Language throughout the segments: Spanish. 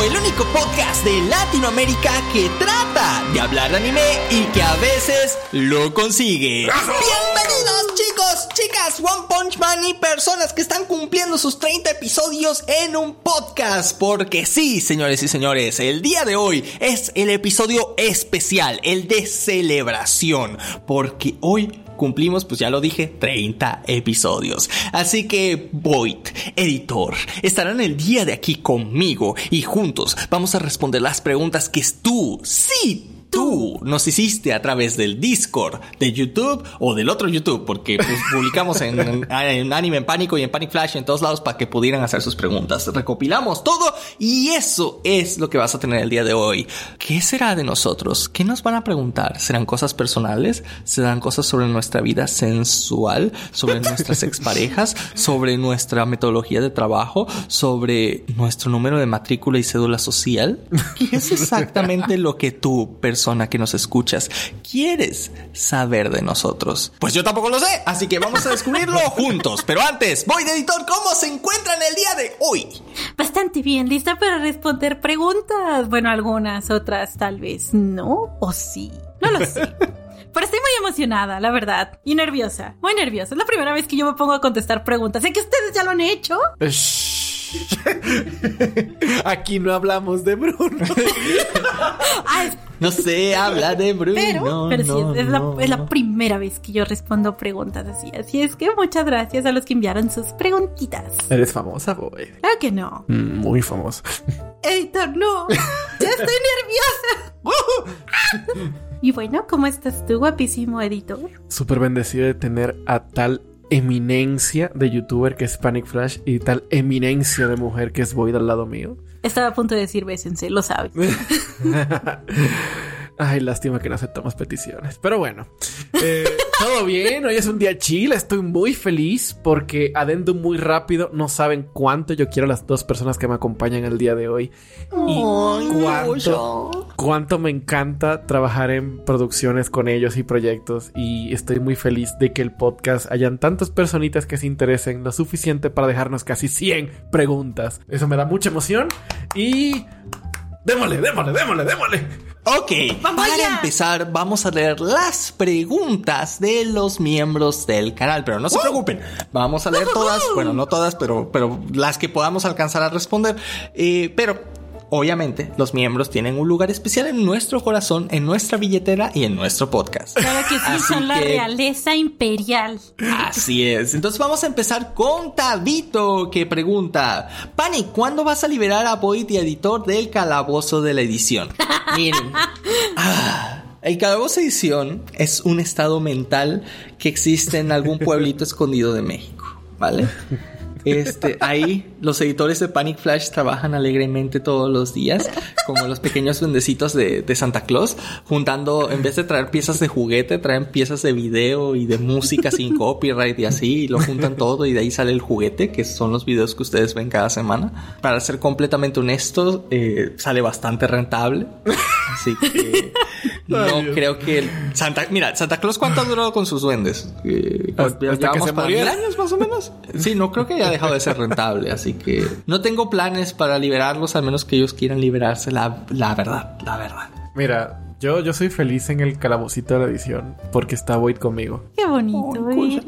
el único podcast de Latinoamérica que trata de hablar de anime y que a veces lo consigue. Bienvenidos chicos, chicas, One Punch Man y personas que están cumpliendo sus 30 episodios en un podcast. Porque sí, señores y señores, el día de hoy es el episodio especial, el de celebración. Porque hoy cumplimos, pues ya lo dije, 30 episodios. Así que Void, editor, estarán el día de aquí conmigo y juntos vamos a responder las preguntas que tú, sí, tú nos hiciste a través del Discord, de YouTube o del otro YouTube, porque pues, publicamos en, en, Anime en Pánico y en Panic Flash en todos lados para que pudieran hacer sus preguntas. Recopilamos todo y eso es lo que vas a tener el día de hoy. ¿Qué será de nosotros? ¿Qué nos van a preguntar? ¿Serán cosas personales? ¿Serán cosas sobre nuestra vida sensual? ¿Sobre nuestras exparejas? ¿Sobre nuestra metodología de trabajo? ¿Sobre nuestro número de matrícula y cédula social? ¿Qué es exactamente lo que tú, persona que nos escuchas quieres saber de nosotros? Pues yo tampoco lo sé, así que vamos a descubrirlo juntos. Pero antes, voy de editor, ¿cómo se encuentran el día de hoy? Bastante bien, lista para responder preguntas. Bueno, algunas, otras tal vez no, o sí. No lo sé. Pero estoy muy emocionada, la verdad. Y nerviosa. Muy nerviosa. Es la primera vez que yo me pongo a contestar preguntas. Sé que ustedes ya lo han hecho. Aquí no hablamos de Bruno. no sé, habla de Bruno. Pero, pero sí, es, la, es, la, primera vez que yo respondo preguntas así. Así es que muchas gracias a los que enviaron sus preguntitas. Eres famosa, boy. Claro que no. Mm, muy famosa. Editor, no. ya estoy nerviosa. y bueno, ¿cómo estás tú, guapísimo editor? Súper bendecido de tener a tal eminencia de youtuber que es Panic Flash y tal eminencia de mujer que es Void al lado mío. Estaba a punto de decir bésense, lo sabes. Ay, lástima que no aceptamos peticiones. Pero bueno, eh, todo bien. Hoy es un día chill. Estoy muy feliz porque adendo muy rápido. No saben cuánto yo quiero a las dos personas que me acompañan el día de hoy. Y cuánto, cuánto me encanta trabajar en producciones con ellos y proyectos. Y estoy muy feliz de que el podcast hayan tantas personitas que se interesen lo suficiente para dejarnos casi 100 preguntas. Eso me da mucha emoción. Y démosle, démosle, démosle, démosle. Ok, para empezar vamos a leer las preguntas de los miembros del canal, pero no se preocupen, vamos a leer todas, bueno, no todas, pero, pero las que podamos alcanzar a responder, eh, pero obviamente, los miembros tienen un lugar especial en nuestro corazón, en nuestra billetera y en nuestro podcast. Claro que sí, son la realeza imperial. Así es. Entonces vamos a empezar con Tabito, que pregunta: Pani, ¿cuándo vas a liberar a Boyd y editor del calabozo de la edición? Miren. Ah, el calabozo edición es un estado mental que existe en algún pueblito escondido de México, ¿vale? Este, ahí los editores de Panic Flash trabajan alegremente todos los días, como los pequeños duendecitos de, de, Santa Claus, juntando, en vez de traer piezas de juguete, traen piezas de video y de música sin copyright y así, y lo juntan todo y de ahí sale el juguete, que son los videos que ustedes ven cada semana. Para ser completamente honestos, eh, sale bastante rentable. Así que no creo que Santa, mira, Santa Claus cuánto ha durado con sus duendes? Eh, hasta que se para mil años más o menos. Sí, no creo que dejado de ser rentable, así que no tengo planes para liberarlos, al menos que ellos quieran liberarse, la, la verdad, la verdad. Mira, yo, yo soy feliz en el calabocito de la edición porque está Void conmigo. Qué bonito, oh,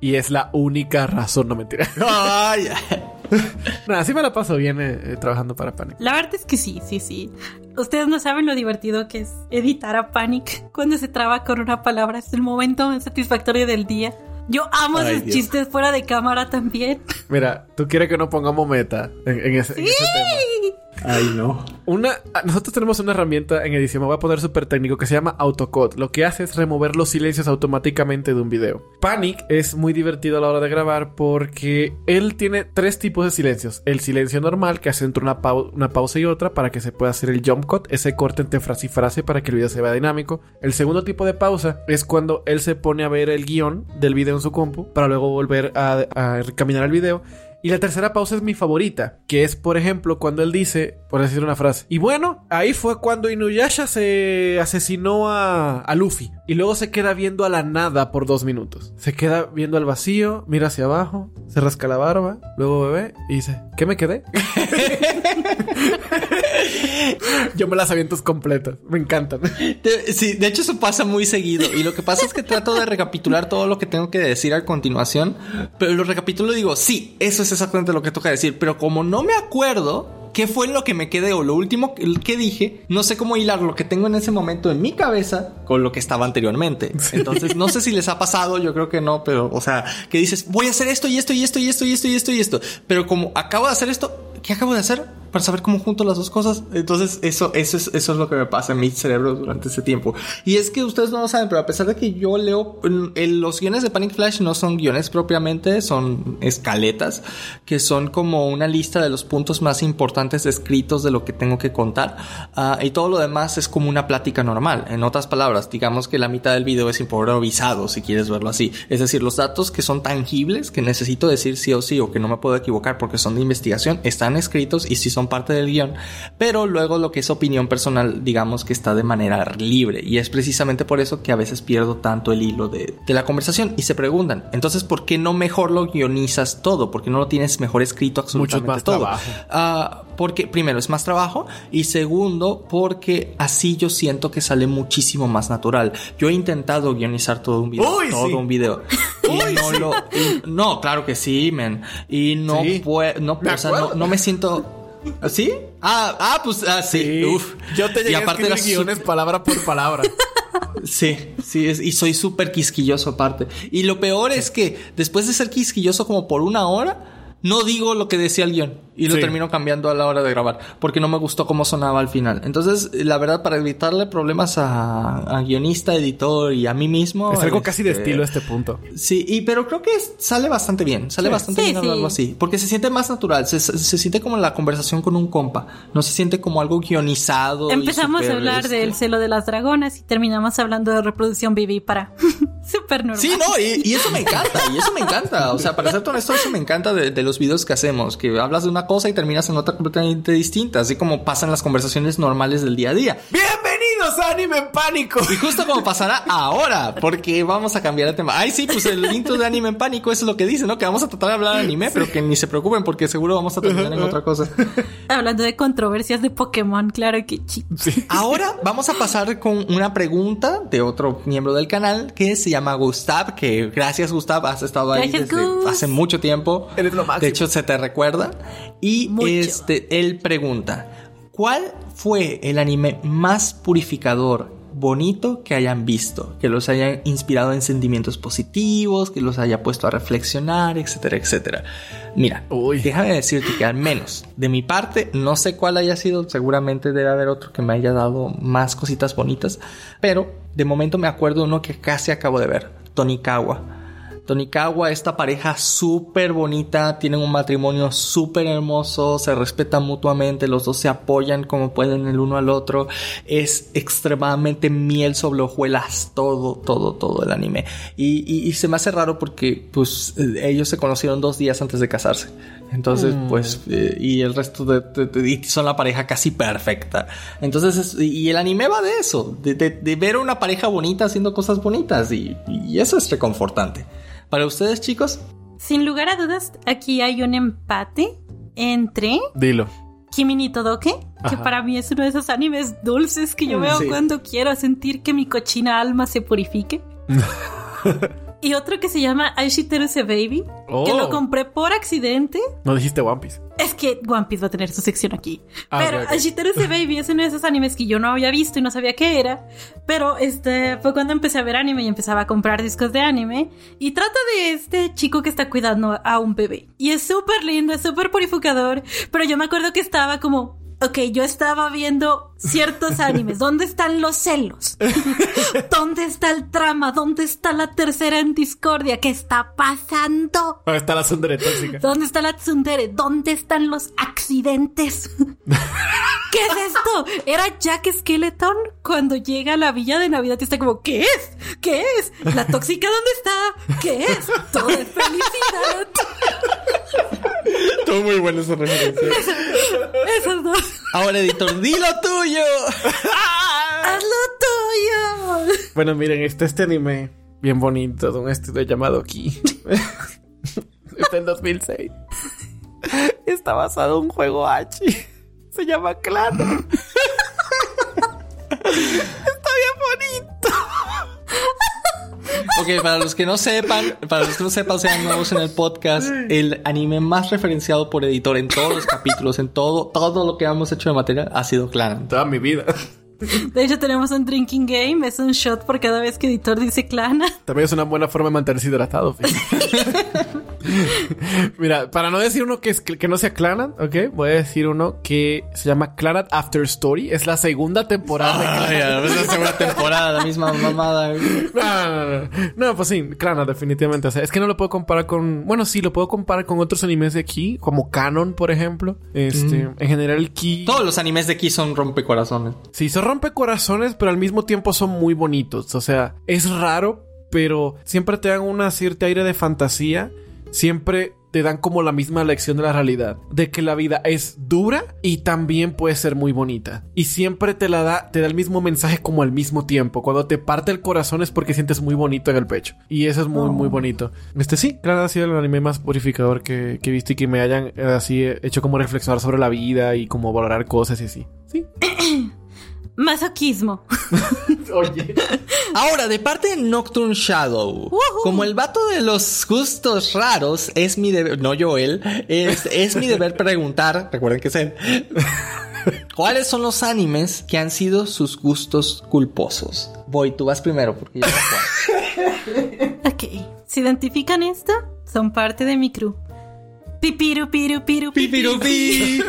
Y es la única razón, no mentira. Ay, Nada, sí me la paso bien eh, trabajando para Panic. La verdad es que sí, sí, sí. Ustedes no saben lo divertido que es editar a Panic cuando se traba con una palabra. Es el momento satisfactorio del día. Yo amo Ay, esos Dios. chistes fuera de cámara también. Mira, tú quieres que no pongamos meta en, en ese, en ese tema. Ay, no. Una, nosotros tenemos una herramienta en edición, me voy a poner súper técnico, que se llama AutoCode. Lo que hace es remover los silencios automáticamente de un video. Panic es muy divertido a la hora de grabar porque él tiene tres tipos de silencios. El silencio normal, que hace entre una, pau una pausa y otra para que se pueda hacer el jump cut, ese corte entre frase y frase para que el video se vea dinámico. El segundo tipo de pausa es cuando él se pone a ver el guion del video en su compu para luego volver a, a caminar el video. Y la tercera pausa es mi favorita, que es, por ejemplo, cuando él dice, por decir una frase, y bueno, ahí fue cuando Inuyasha se asesinó a, Luffy. Y luego se queda viendo a la nada por dos minutos. Se queda viendo al vacío, mira hacia abajo, se rasca la barba, luego bebe y dice, ¿qué me quedé? Yo me las aviento completas. Me encantan. De, sí, de hecho eso pasa muy seguido. Y lo que pasa es que trato de recapitular todo lo que tengo que decir a continuación. Pero lo recapitulo y digo, sí, eso es exactamente lo que toca decir. Pero como no me acuerdo qué fue lo que me quedé o lo último que dije, no sé cómo hilar lo que tengo en ese momento en mi cabeza con lo que estaba anteriormente. Entonces, no sé si les ha pasado, yo creo que no, pero, o sea, que dices, voy a hacer esto y esto y esto y esto y esto y esto y esto. Pero como acabo de hacer esto, ¿qué acabo de hacer? Para saber cómo junto las dos cosas. Entonces, eso, eso, es, eso es lo que me pasa en mi cerebro durante ese tiempo. Y es que ustedes no lo saben, pero a pesar de que yo leo, los guiones de Panic Flash no son guiones propiamente, son escaletas, que son como una lista de los puntos más importantes escritos de lo que tengo que contar. Ah, y todo lo demás es como una plática normal. En otras palabras, digamos que la mitad del video es improvisado, si quieres verlo así. Es decir, los datos que son tangibles, que necesito decir sí o sí, o que no me puedo equivocar porque son de investigación, están escritos y si son parte del guion, pero luego lo que es opinión personal, digamos que está de manera libre y es precisamente por eso que a veces pierdo tanto el hilo de, la conversación y se preguntan, entonces, ¿por qué no mejor lo guionizas todo? ¿Por qué no lo tienes mejor escrito absolutamente Mucho más todo? Trabajo. Ah, porque primero es más trabajo y segundo porque así yo siento que sale muchísimo más natural. Yo he intentado guionizar todo un video, todo un video y no lo no, claro que sí, men. Y no puedo no, o sea, no, no me siento ¿Sí? Ah, ah, pues ah, sí. Uf. Yo te llegué y aparte a guiones palabra por palabra. Sí, sí, y soy súper quisquilloso aparte. Y lo peor es que después de ser quisquilloso como por una hora, no digo lo que decía el guion y lo termino cambiando a la hora de grabar porque no me gustó cómo sonaba al final. Entonces, la verdad, para evitarle problemas a, guionista, editor y a mí mismo. Es algo casi de este, estilo este punto. Sí, y pero creo que sale bastante bien. Sale bastante bien hablarlo así. Porque se siente más natural. Se, siente como la conversación con un compa. No se siente como algo guionizado. Empezamos a hablar del este celo de las dragonas y terminamos hablando de reproducción para Súper normal. Sí, no, y, eso me encanta. Y eso me encanta. O sea, para ser honesto, eso me encanta de, de los videos que hacemos. Que hablas de una cosa y terminas en otra completamente distinta, así como pasan las conversaciones normales del día a día. Bienvenidos a Anime en Pánico. Y justo como pasará ahora, porque vamos a cambiar de tema. Ay, sí, pues el intro de Anime en Pánico, eso es lo que dice, ¿no? Que vamos a tratar de hablar de anime, pero que ni se preocupen porque seguro vamos a terminar en otra cosa. Hablando de controversias de Pokémon, claro que sí. Ahora vamos a pasar con una pregunta de otro miembro del canal que se llama Gustav, que gracias Gustav, has estado ahí desde hace mucho tiempo. Eres lo máximo. De hecho, se te recuerda. Y este, él pregunta, ¿cuál fue el anime más purificador, bonito que hayan visto? Que los haya inspirado en sentimientos positivos, que los haya puesto a reflexionar, etcétera, etcétera. Mira, déjame decirte que al menos de mi parte, no sé cuál haya sido, seguramente debe haber otro que me haya dado más cositas bonitas, pero de momento me acuerdo uno que casi acabo de ver, Tonikawa Tonikawa, esta pareja súper bonita, tienen un matrimonio súper hermoso, se respetan mutuamente, los dos se apoyan como pueden el uno al otro. Es extremadamente miel sobre hojuelas, todo, todo, todo el anime. Y, se me hace raro porque, pues, ellos se conocieron dos días antes de casarse. Entonces, mm. pues, eh, y el resto de, son la pareja casi perfecta. Entonces, y el anime va de eso, de, ver a una pareja bonita haciendo cosas bonitas y, y eso es reconfortante. ¿Para ustedes, chicos? Sin lugar a dudas, aquí hay un empate entre. Dilo. Kimi ni Todoke, que para mí es uno de esos animes dulces que yo veo cuando quiero sentir que mi cochina alma se purifique. Y otro que se llama Aishiteruse Baby, que lo oh. compré por accidente. No dijiste One Piece. Es que One Piece va a tener su sección aquí. Ah, pero Aishiteruse Baby es uno de esos animes que yo no había visto y no sabía qué era. Pero este fue cuando empecé a ver anime y empezaba a comprar discos de anime. Y trata de este chico que está cuidando a un bebé. Y es súper lindo, es súper purificador. Pero yo me acuerdo que estaba como, ok, yo estaba viendo ciertos animes. ¿Dónde están los celos? ¿Dónde está el trama? ¿Dónde está la tercera en discordia? ¿Qué está pasando? ¿Dónde está la tsundere tóxica? ¿Dónde está la tsundere? ¿Dónde están los accidentes? ¿Qué es esto? Era Jack Skeleton cuando llega a la villa de Navidad y está como, ¿qué es? ¿Qué es? ¿La tóxica dónde está? ¿Qué es? Todo es felicidad. Estuvo muy buena esa referencia. Esos dos. Ahora, editor, di lo tuyo. ¡Haz lo tuyo! Bueno, miren, este este anime bien bonito de un estudio llamado Ki. Está en 2006. Está basado en un juego H. Se llama Clan. Ok, para los que no sepan, para los que no sepan, sean nuevos en el podcast, el anime más referenciado por editor en todos los capítulos, en todo, todo lo que hemos hecho de material, ha sido Clan. Toda mi vida. De hecho, tenemos un drinking game. Es un shot por cada vez que editor dice clana. También es una buena forma de mantenerse hidratado. Mira, para no decir uno que, es, que no sea Clanat, ¿ok? Voy a decir uno que se llama Clanat After Story. Es la segunda temporada Ay, es la segunda temporada, la misma mamada. güey. No, no, no, no. No, pues sí, Clanat, definitivamente. O sea, es que no lo puedo comparar con. Bueno, sí, lo puedo comparar con otros animes de aquí, como Canon, por ejemplo. Este, en general, Ki. Todos los animes de aquí son rompecorazones. Sí, se rompe corazones, pero al mismo tiempo son muy bonitos. O sea, es raro, pero siempre te dan una cierta aire de fantasía. Siempre te dan como la misma lección de la realidad. De que la vida es dura y también puede ser muy bonita. Y siempre te la da, te da el mismo mensaje como al mismo tiempo. Cuando te parte el corazón es porque sientes muy bonito en el pecho. Y eso es muy, muy bonito. Este sí, claro, ha sido el anime más purificador que, que he visto y que me hayan eh, así eh, hecho como reflexionar sobre la vida y como valorar cosas y así. Sí. Masoquismo. Oye. Ahora, de parte de Nocturne Shadow, como el vato de los gustos raros, es mi deber, no yo él, es, es mi deber preguntar, recuerden que sé, ¿cuáles son los animes que han sido sus gustos culposos? Voy, tú vas primero porque yo no puedo. Ok. ¿Se identifican esto? Son parte de mi crew. Pipiru, piru, piru, pipiru. Pipirupi.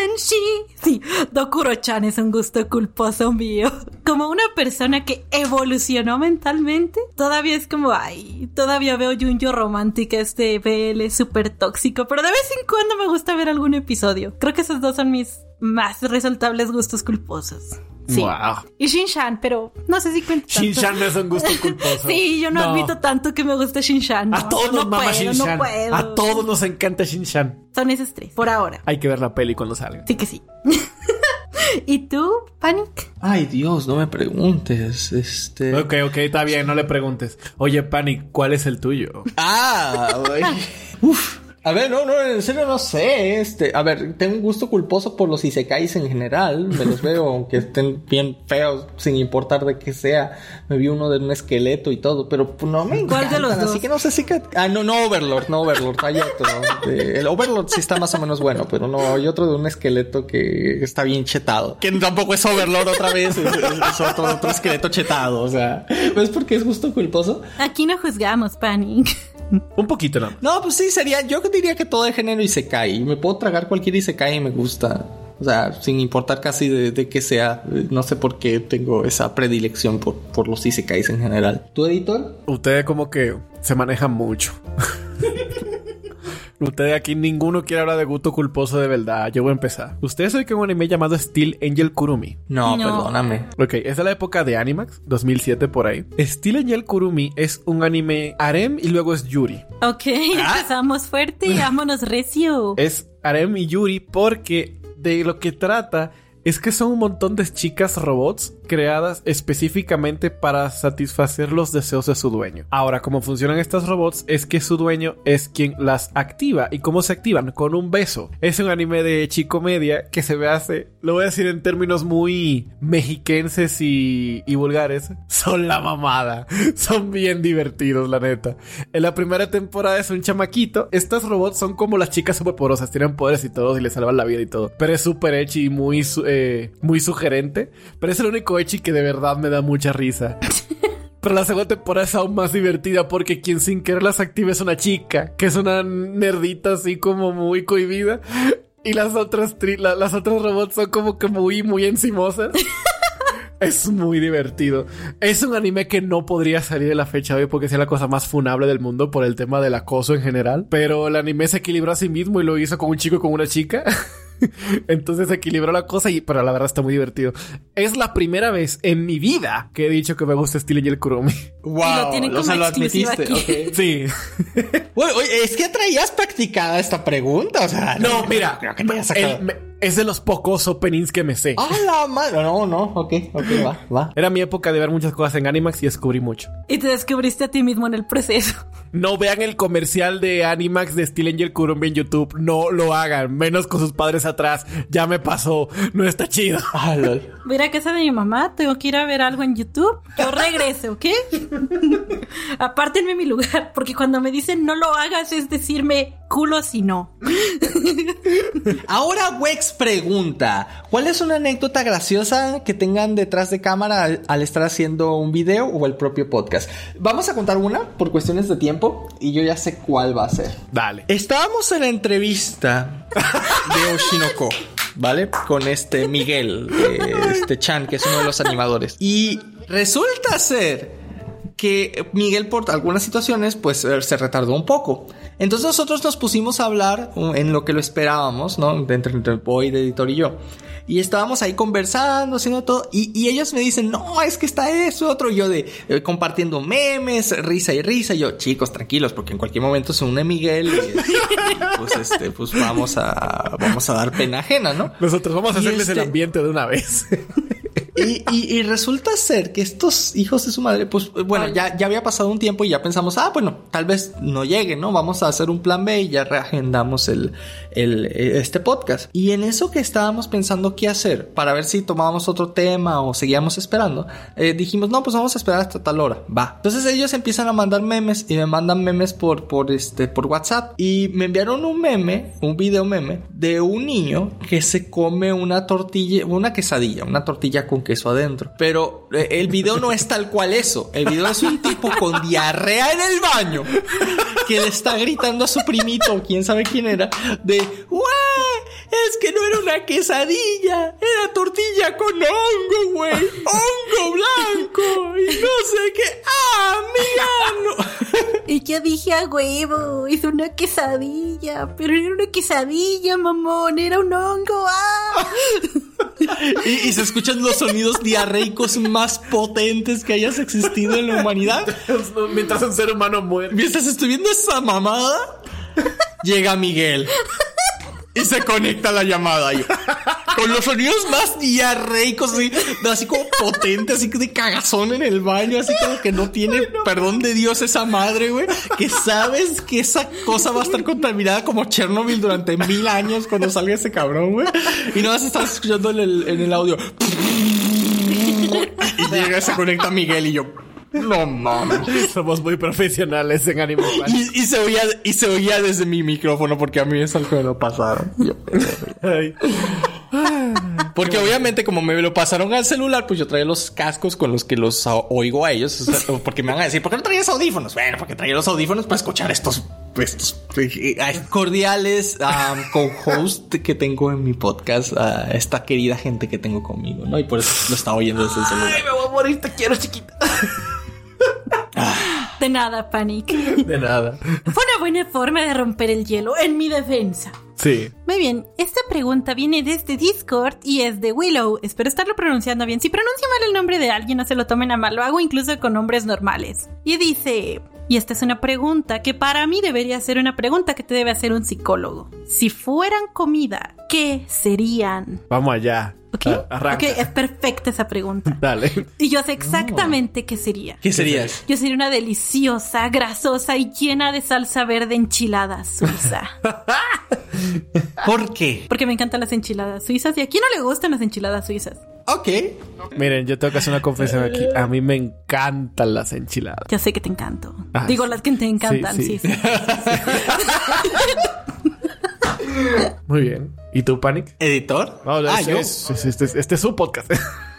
Tenshi. Sí, Dokuro-chan es un gusto culposo mío. Como una persona que evolucionó mentalmente, todavía es como, ay, todavía veo Junjo Romántica, este BL súper tóxico, pero de vez en cuando me gusta ver algún episodio. Creo que esos dos son mis más resaltables gustos culposos. Sí. Wow. Y Shin-Chan, pero no sé si cuenta tanto. Shin-Chan no es un gusto culposo. Sí, yo no, admito tanto que me guste Shin-Chan. A no, todos no nos mama. No. A todos nos encanta Shin-Chan. Son esos tres, por ahora. Hay que ver la peli cuando salga. Sí que sí. ¿Y tú, Panic? Ay, Dios, no me preguntes. Este. Ok, ok, está bien, no le preguntes. Oye, Panic, ¿cuál es el tuyo? Ah. Uf. A ver, no, no, en serio no sé. Este, a ver, tengo un gusto culposo por los isekais en general. Me los veo, aunque estén bien feos, sin importar de qué sea. Me vi uno de un esqueleto y todo, pero no me ¿Cuál de los Así dos? que no sé si que... Ah, no, no Overlord, no Overlord. Hay otro. Eh, el Overlord sí está más o menos bueno, pero no, hay otro de un esqueleto que está bien chetado. Que tampoco es Overlord otra vez, es, es- es otro, otro esqueleto chetado, o sea. ¿Ves por qué es gusto culposo? Aquí no juzgamos, Panic. Un poquito nada más. No, pues sí, sería. Yo diría que todo el género Isekai. Me puedo tragar cualquier Isekai y me gusta. O sea, sin importar casi de, de qué sea. No sé por qué tengo esa predilección por, por los Isekais en general. ¿Tu editor? Ustedes como que se manejan mucho. Ustedes aquí ninguno quiere hablar de gusto culposo de verdad. Yo voy a empezar. Ustedes saben que un anime llamado Steel Angel Kurumi. No, No. perdóname. Ok, es de la época de Animax, 2007 por ahí. Steel Angel Kurumi es un anime harem y luego es Yuri. Ok, empezamos fuerte. Vámonos recio. Es harem y Yuri porque de lo que trata es que son un montón de chicas robots creadas específicamente para satisfacer los deseos de su dueño. Ahora, cómo funcionan estas robots es que su dueño es quien las activa. ¿Y cómo se activan? Con un beso. Es un anime de chico media que se ve hace, lo voy a decir en términos muy mexiquenses y, y vulgares. Son la mamada. Son bien divertidos, la neta. En la primera temporada es un chamaquito. Estas robots son como las chicas superpoderosas. Tienen poderes y todo y le salvan la vida y todo. Pero es súper echi y muy, eh, muy sugerente. Pero es el único echi que de verdad me da mucha risa. Pero la segunda temporada es aún más divertida porque quien sin querer las activa es una chica, que es una nerdita así como muy cohibida. Y las otras, tri- la- las otras robots son como que muy, muy encimosas. Es muy divertido. Es un anime que no podría salir de la fecha de hoy porque sea la cosa más funable del mundo por el tema del acoso en general. Pero el anime se equilibró a sí mismo y lo hizo con un chico y con una chica. Entonces equilibró la cosa y, pero la verdad está muy divertido. Es la primera vez en mi vida que he dicho que me gusta Steel y el Kurumi. Wow, Y lo tienen como o sea, lo admitiste. aquí. Sí. Oye, oye, es que traías practicada esta pregunta, o sea, No, mira, creo que te hayas sacado. el- me- es de los pocos openings que me sé. Ah, la madre. No, no, ok, ok, va, va. Era mi época de ver muchas cosas en Animax y descubrí mucho. Y te descubriste a ti mismo en el proceso. No vean el comercial de Animax de Steel Angel Kurumi en YouTube. No lo hagan. Menos con sus padres atrás. Ya me pasó. No está chido. Ah, lol. Voy a ir a casa de mi mamá, tengo que ir a ver algo en YouTube. Yo regreso, ¿ok? Apártenme mi lugar, porque cuando me dicen no lo hagas es decirme culo si no. Ahora Wex pregunta, ¿cuál es una anécdota graciosa que tengan detrás de cámara al, al estar haciendo un video o el propio podcast? Vamos a contar una por cuestiones de tiempo y yo ya sé cuál va a ser. Dale. Estábamos en la entrevista de Oshinoko, ¿vale? Con este Miguel, eh, este Chan, que es uno de los animadores. Y resulta ser que Miguel por algunas situaciones pues eh, se retardó un poco. Entonces nosotros nos pusimos a hablar uh, en lo que lo esperábamos, ¿no? Entre, entre Boy, el editor y yo. Y estábamos ahí conversando, haciendo todo. Y, y ellos me dicen, no, es que está eso, otro. Y yo de eh, compartiendo memes, risa y risa. Y yo, chicos, tranquilos, porque en cualquier momento se une Miguel. Y, pues este, pues vamos a, vamos a dar pena ajena, ¿no? Nosotros vamos a hacerles el este- ambiente de una vez. Y, y- y resulta ser que estos hijos de su madre, pues bueno, ya, ya había pasado un tiempo y ya pensamos, ah, bueno, tal vez no llegue, ¿no? Vamos a hacer un plan B y ya reagendamos el, el, este podcast. Y en eso que estábamos pensando qué hacer, para ver si tomábamos otro tema o seguíamos esperando, eh, dijimos, no, pues vamos a esperar hasta tal hora, va. Entonces ellos empiezan a mandar memes y me mandan memes por, por, este, por WhatsApp y me enviaron un meme, un video meme, de un niño que se come una tortilla, una quesadilla, una tortilla con queso adentro. Pero eh, el video no es tal cual eso. El video es un tipo con diarrea en el baño que le está gritando a su primito, quién sabe quién era, de ¡Güey! Es que no era una quesadilla, era tortilla con hongo, güey. Hongo blanco y no sé qué. ¡Ah, amiga! No. Y yo dije a huevo, hizo una quesadilla, pero era una quesadilla, mamón, era un hongo. ¡Ah! Y, y se escuchan los sonidos diarreicos más potentes que hayas existido en la humanidad. Mientras un ser humano muere. Mientras estoy viendo esa mamada, llega Miguel. Y se conecta la llamada. y con los sonidos más diarreicos, así, así como potentes, así que de cagazón en el baño, así como que no tiene perdón de Dios esa madre, güey. Que sabes que esa cosa va a estar contaminada como Chernobyl durante mil años cuando salga ese cabrón, güey. Y no vas a estar escuchando en el, en el audio. Y llega, se conecta Miguel y yo. No mames. Somos muy profesionales en Animal Planet. Y, y se oía, y se oía desde mi micrófono porque a mí es algo que me lo pasaron. Ay. Porque obviamente como me lo pasaron al celular, pues yo traía los cascos con los que los oigo a ellos. O sea, porque me van a decir, ¿por qué no traías audífonos? Bueno, porque traía los audífonos para escuchar estos, estos eh, eh, cordiales um, co-host que tengo en mi podcast. a esta querida gente que tengo conmigo, ¿no? Y por eso lo estaba oyendo desde el celular. Ay, me voy a morir, te quiero, chiquita. De nada, Panic. De nada. Fue una buena forma de romper el hielo en mi defensa. Sí. Muy bien, esta pregunta viene desde Discord y es de Willow. Espero estarlo pronunciando bien. Si pronuncio mal el nombre de alguien, no se lo tomen a mal. Lo hago incluso con nombres normales. Y dice, y esta es una pregunta que para mí debería ser una pregunta que te debe hacer un psicólogo. Si fueran comida, ¿qué serían? Vamos allá. ¿Ok? Ah, Arranca. Ok, es perfecta esa pregunta. Dale. Y yo sé exactamente qué sería. ¿Qué serías? Yo sería una deliciosa, grasosa y llena de salsa verde enchilada suiza. ¿Por qué? Porque me encantan las enchiladas suizas y a quién no le gustan las enchiladas suizas. Ok. Miren, yo tengo que hacer una confesión aquí. A mí me encantan las enchiladas. Ya sé que te encanto. Ah, Digo las que te encantan, Sí, sí, sí. sí. Muy bien. ¿Y tú, Panic? ¿Editor? No, ah, yo. es- es- este, es- este es su podcast.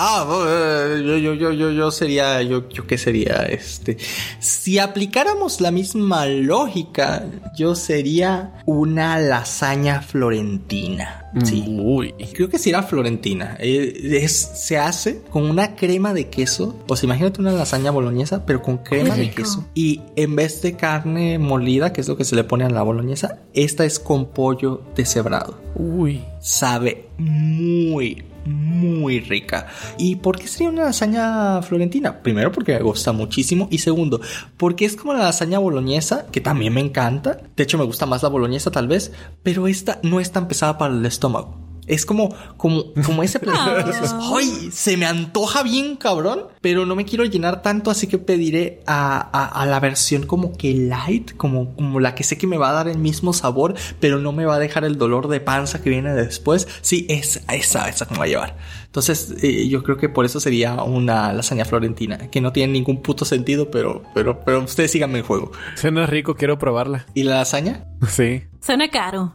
Ah, eh, yo, yo, yo, yo, yo sería, yo, yo qué sería, este, si aplicáramos la misma lógica, yo sería una lasaña florentina. Sí. Uy. Creo que sí era florentina. Eh, es, se hace con una crema de queso. O sea, imagínate una lasaña boloñesa, pero con crema de queso. Y en vez de carne molida, que es lo que se le pone a la boloñesa, esta es con pollo deshebrado Uy. sabe muy, muy rica. ¿Y por qué sería una lasaña florentina? Primero porque me gusta muchísimo y segundo porque es como la lasaña boloñesa, que también me encanta. De hecho me gusta más la boloñesa tal vez, pero esta no es tan pesada para el estómago. Es como, como, como ese platillo que dices, ¡ay! Se me antoja bien, cabrón. Pero no me quiero llenar tanto, así que pediré a, a- a la versión como que light, como, como la que sé que me va a dar el mismo sabor, pero no me va a dejar el dolor de panza que viene después. Sí, es esa, esa que me va a llevar. Entonces, eh, yo creo que por eso sería una lasaña florentina, que no tiene ningún puto sentido, pero, pero, pero ustedes síganme el juego. Suena rico, quiero probarla. ¿Y la lasaña? Sí. Suena caro.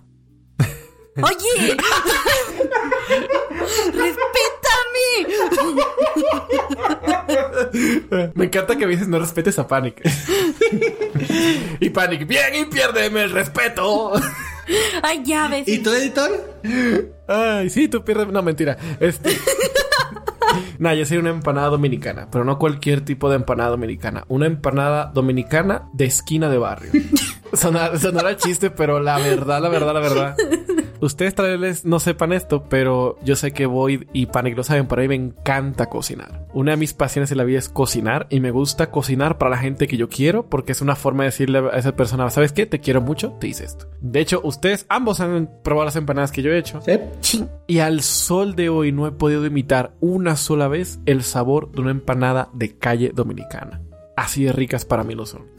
Oye. ¡Respétame! Me encanta que a veces no respetes a Panic. y Panic, bien, y piérdeme el respeto. Ay, ya ves. ¿Y tú, editor? Ay, sí, tú pierdes. No, mentira. Este. Nah, yo sería una empanada dominicana, pero no cualquier tipo de empanada dominicana. Una empanada dominicana de esquina de barrio. Sonar, sonará chiste, pero la verdad, la verdad, la verdad. Ustedes tal vez no sepan esto, pero yo sé que Void y Panic lo saben, pero a mí me encanta cocinar. Una de mis pasiones en la vida es cocinar y me gusta cocinar para la gente que yo quiero porque es una forma de decirle a esa persona, ¿sabes qué? Te quiero mucho, te hice esto. De hecho, ustedes ambos han probado las empanadas que yo he hecho. ¿Sí? Y al sol de hoy no he podido imitar una sola vez el sabor de una empanada de calle dominicana. Así de ricas para mí lo son.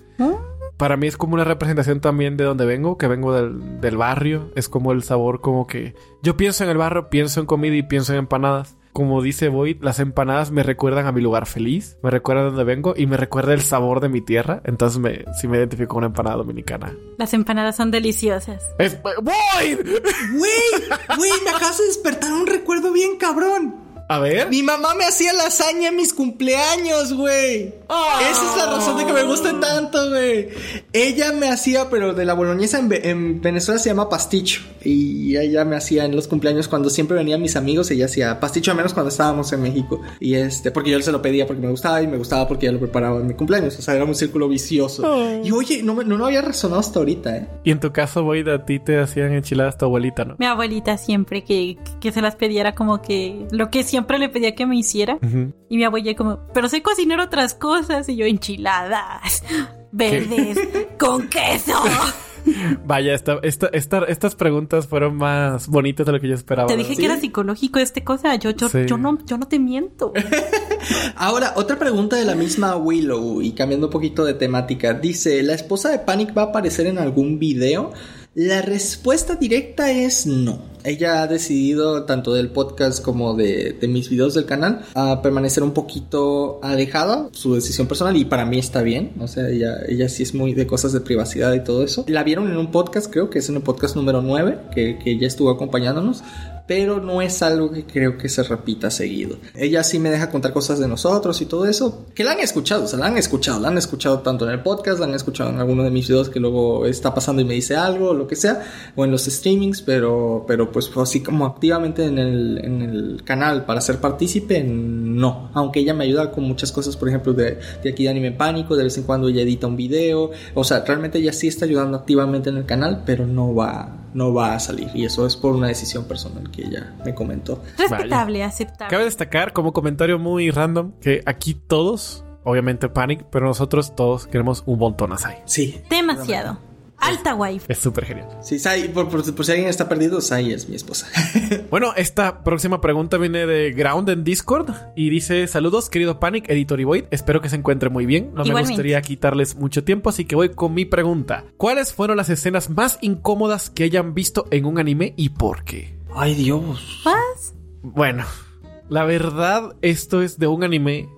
Para mí es como una representación también de donde vengo, que vengo del, del barrio. Es como el sabor como que... Yo pienso en el barrio, pienso en comida y pienso en empanadas. Como dice Boyd, las empanadas me recuerdan a mi lugar feliz, me recuerdan de donde vengo y me recuerda el sabor de mi tierra. Entonces me, sí me identifico con una empanada dominicana. Las empanadas son deliciosas. ¡Es Boyd! Güey, güey, me acabas de despertar un recuerdo bien cabrón. A ver. Mi mamá me hacía lasaña en mis cumpleaños, güey. Esa es la razón de que me guste tanto, güey. Ella me hacía, pero de la boloñesa en, Ve- en Venezuela se llama pasticho. Y ella me hacía en los cumpleaños cuando siempre venían mis amigos, ella hacía pasticho, al menos cuando estábamos en México. Y este, porque yo se lo pedía porque me gustaba y me gustaba porque ella lo preparaba en mi cumpleaños. O sea, era un círculo vicioso. Y oye, no, me- no, no había resonado hasta ahorita, ¿eh? Y en tu caso, Boyd, a ti te hacían enchiladas tu abuelita, ¿no? Mi abuelita siempre que, que se las pidiera como que lo que siempre le pedía que me hiciera. Y mi abuela como, pero sé cocinar otras cosas. Y yo, enchiladas verdes con queso. Vaya, esta, esta, esta- estas preguntas fueron más bonitas de lo que yo esperaba. Te dije verdad. que era psicológico este cosa. Yo, yo, Sí. yo no, yo no te miento. Ahora, otra pregunta de la misma Willow y cambiando un poquito de temática. Dice, ¿la esposa de Panic va a aparecer en algún video? La respuesta directa es no. Ella ha decidido, tanto del podcast como de, de mis videos del canal, a permanecer un poquito alejada, su decisión personal, y para mí está bien. O sea, ella, ella sí es muy de cosas de privacidad y todo eso. La vieron en un podcast, creo que es en el podcast número 9, que, que ella estuvo acompañándonos pero no es algo que creo que se repita seguido. Ella sí me deja contar cosas de nosotros y todo eso, que la han escuchado, o sea, la han escuchado, la han escuchado tanto en el podcast, la han escuchado en alguno de mis videos que luego está pasando y me dice algo, o lo que sea, o en los streamings, pero, pero pues así como activamente en el, en el canal para ser partícipe, no. Aunque ella me ayuda con muchas cosas, por ejemplo, de, de aquí de Anime en Pánico, de vez en cuando ella edita un video, o sea, realmente ella sí está ayudando activamente en el canal, pero no va, no va a salir, y eso es por una decisión personal que ella me comentó. Respetable, aceptable. Cabe destacar como comentario muy random que aquí todos, obviamente Panic, pero nosotros todos queremos un montón a Sai. Sí. Demasiado. Alta wife. Es súper genial. Sí, Sai, por, por- por si alguien está perdido, Sai es mi esposa. Bueno, esta próxima pregunta viene de Ground en Discord y dice: Saludos, querido Panic, editor y Void. Espero que se encuentre muy bien. No me gustaría quitarles mucho tiempo, así que voy con mi pregunta. ¿Cuáles fueron las escenas más incómodas que hayan visto en un anime y por qué? Ay, Dios. ¿Más? Bueno, la verdad, esto es de un anime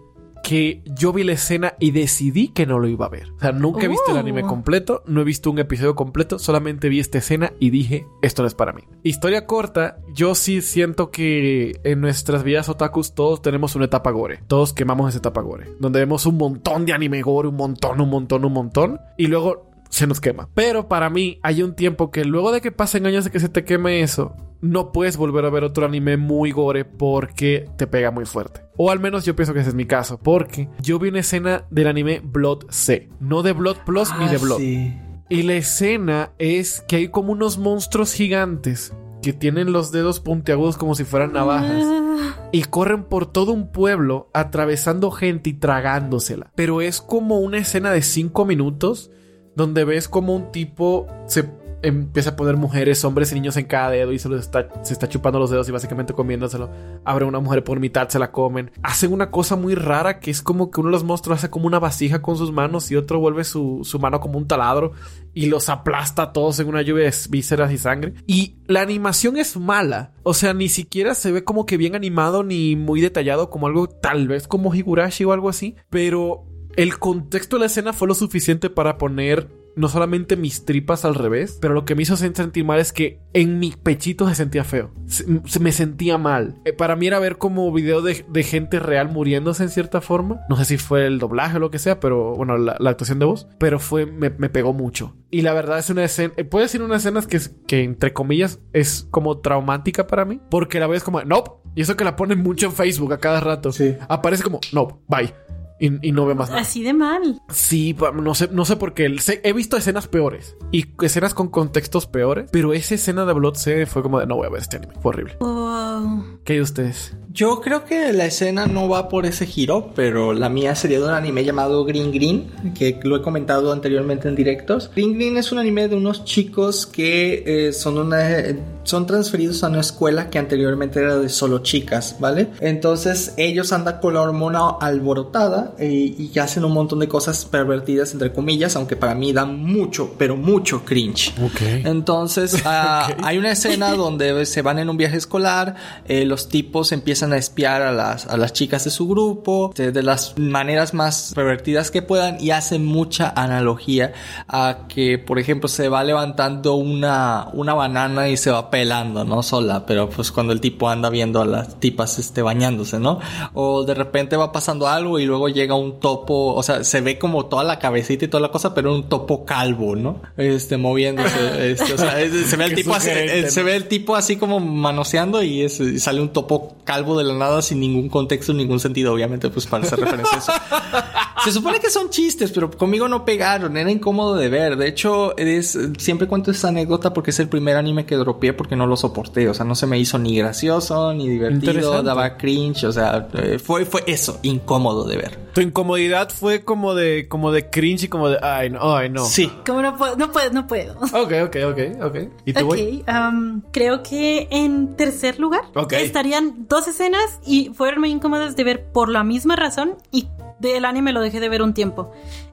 que yo vi la escena y decidí que no lo iba a ver. O sea, nunca he visto el anime Oh. completo, no he visto un episodio completo, solamente vi esta escena y dije, esto no es para mí. Historia corta, yo sí siento que en nuestras vidas otakus todos tenemos una etapa gore. Todos quemamos esa etapa gore, donde vemos un montón de anime gore, un montón, un montón, un montón, y luego se nos quema. Pero para mí hay un tiempo que luego de que pasen años de que se te queme eso, no puedes volver a ver otro anime muy gore porque te pega muy fuerte. O al menos yo pienso que ese es mi caso, porque yo vi una escena del anime Blood C, no de Blood Plus ni de Ah, Blood. sí. Y la escena es que hay como unos monstruos gigantes que tienen los dedos puntiagudos como si fueran navajas Ah, y corren por todo un pueblo atravesando gente y tragándosela. Pero es como una escena de 5 minutos donde ves como un tipo se empieza a poner mujeres, hombres y niños en cada dedo y se, los está, se está chupando los dedos y básicamente comiéndoselo. Abre una mujer por mitad, se la comen. Hacen una cosa muy rara que es como que uno de los monstruos hace como una vasija con sus manos y otro vuelve su, su mano como un taladro y los aplasta a todos en una lluvia de vísceras y sangre. Y la animación es mala. O sea, ni siquiera se ve como que bien animado ni muy detallado como algo tal vez como Higurashi o algo así. Pero el contexto de la escena fue lo suficiente para poner no solamente mis tripas al revés, pero lo que me hizo sentir mal es que en mi pechito se sentía feo. Se, se me sentía mal. Eh, para mí era ver como video de, de gente real muriéndose en cierta forma. No sé si fue el doblaje o lo que sea, pero bueno, la, la actuación de voz. Pero fue, me, me pegó mucho. Y la verdad es una escena, eh, puede ser una escena que, es- que entre comillas es como traumática para mí. Porque la ves como, nope. Y eso que la ponen mucho en Facebook a cada rato. Sí. Aparece como, no, bye. Y, y no ve más nada. Así de mal. Sí, no sé, no sé por qué. He visto escenas peores y escenas con contextos peores, pero esa escena de Blood C fue como de no voy a ver este anime. Fue horrible. Wow. ¿Qué hay de ustedes? Yo creo que la escena no va por ese giro, pero la mía sería de un anime llamado Green Green, que lo he comentado anteriormente en directos. Green Green es un anime de unos chicos que eh, son una son transferidos a una escuela que anteriormente era de solo chicas, ¿vale? Entonces ellos andan con la hormona alborotada eh, y hacen un montón de cosas pervertidas entre comillas, aunque para mí dan mucho, pero mucho cringe. Ok. Entonces, ah, hay una escena donde se van en un viaje escolar, eh, los tipos empiezan a espiar a las, a las chicas de su grupo de, de las maneras más pervertidas que puedan y hacen mucha analogía a que, por ejemplo, se va levantando una, una banana y se va pelando, ¿no? Sola, pero pues cuando el tipo anda viendo a las tipas este, bañándose, ¿no? O de repente va pasando algo y luego llega un topo, o sea, se ve como toda la cabecita y toda la cosa, pero un topo calvo, ¿no? Este, moviéndose, este, o sea, es- se ve el tipo así, eh, ¿no? se ve el tipo así como manoseando y, es- y sale un topo calvo de la nada sin ningún contexto, ningún sentido, obviamente, pues para hacer referencia a eso. Se supone que son chistes, pero conmigo no pegaron, era incómodo de ver. De hecho, es, siempre cuento esta anécdota porque es el primer anime que dropeé porque no lo soporté. O sea, no se me hizo ni gracioso, ni divertido, daba cringe. O sea, eh, fue, fue eso, incómodo de ver. Tu incomodidad fue como de, como de cringe y como de, ay no, ay no. Sí. Como no puedo, no puedo, no puedo. Ok, ok, ok, ok. ¿Y tú, Ok, am, creo que en tercer lugar Ok. estarían dos escenas y fueron muy incómodas de ver por la misma razón y del anime lo dejé de ver un tiempo.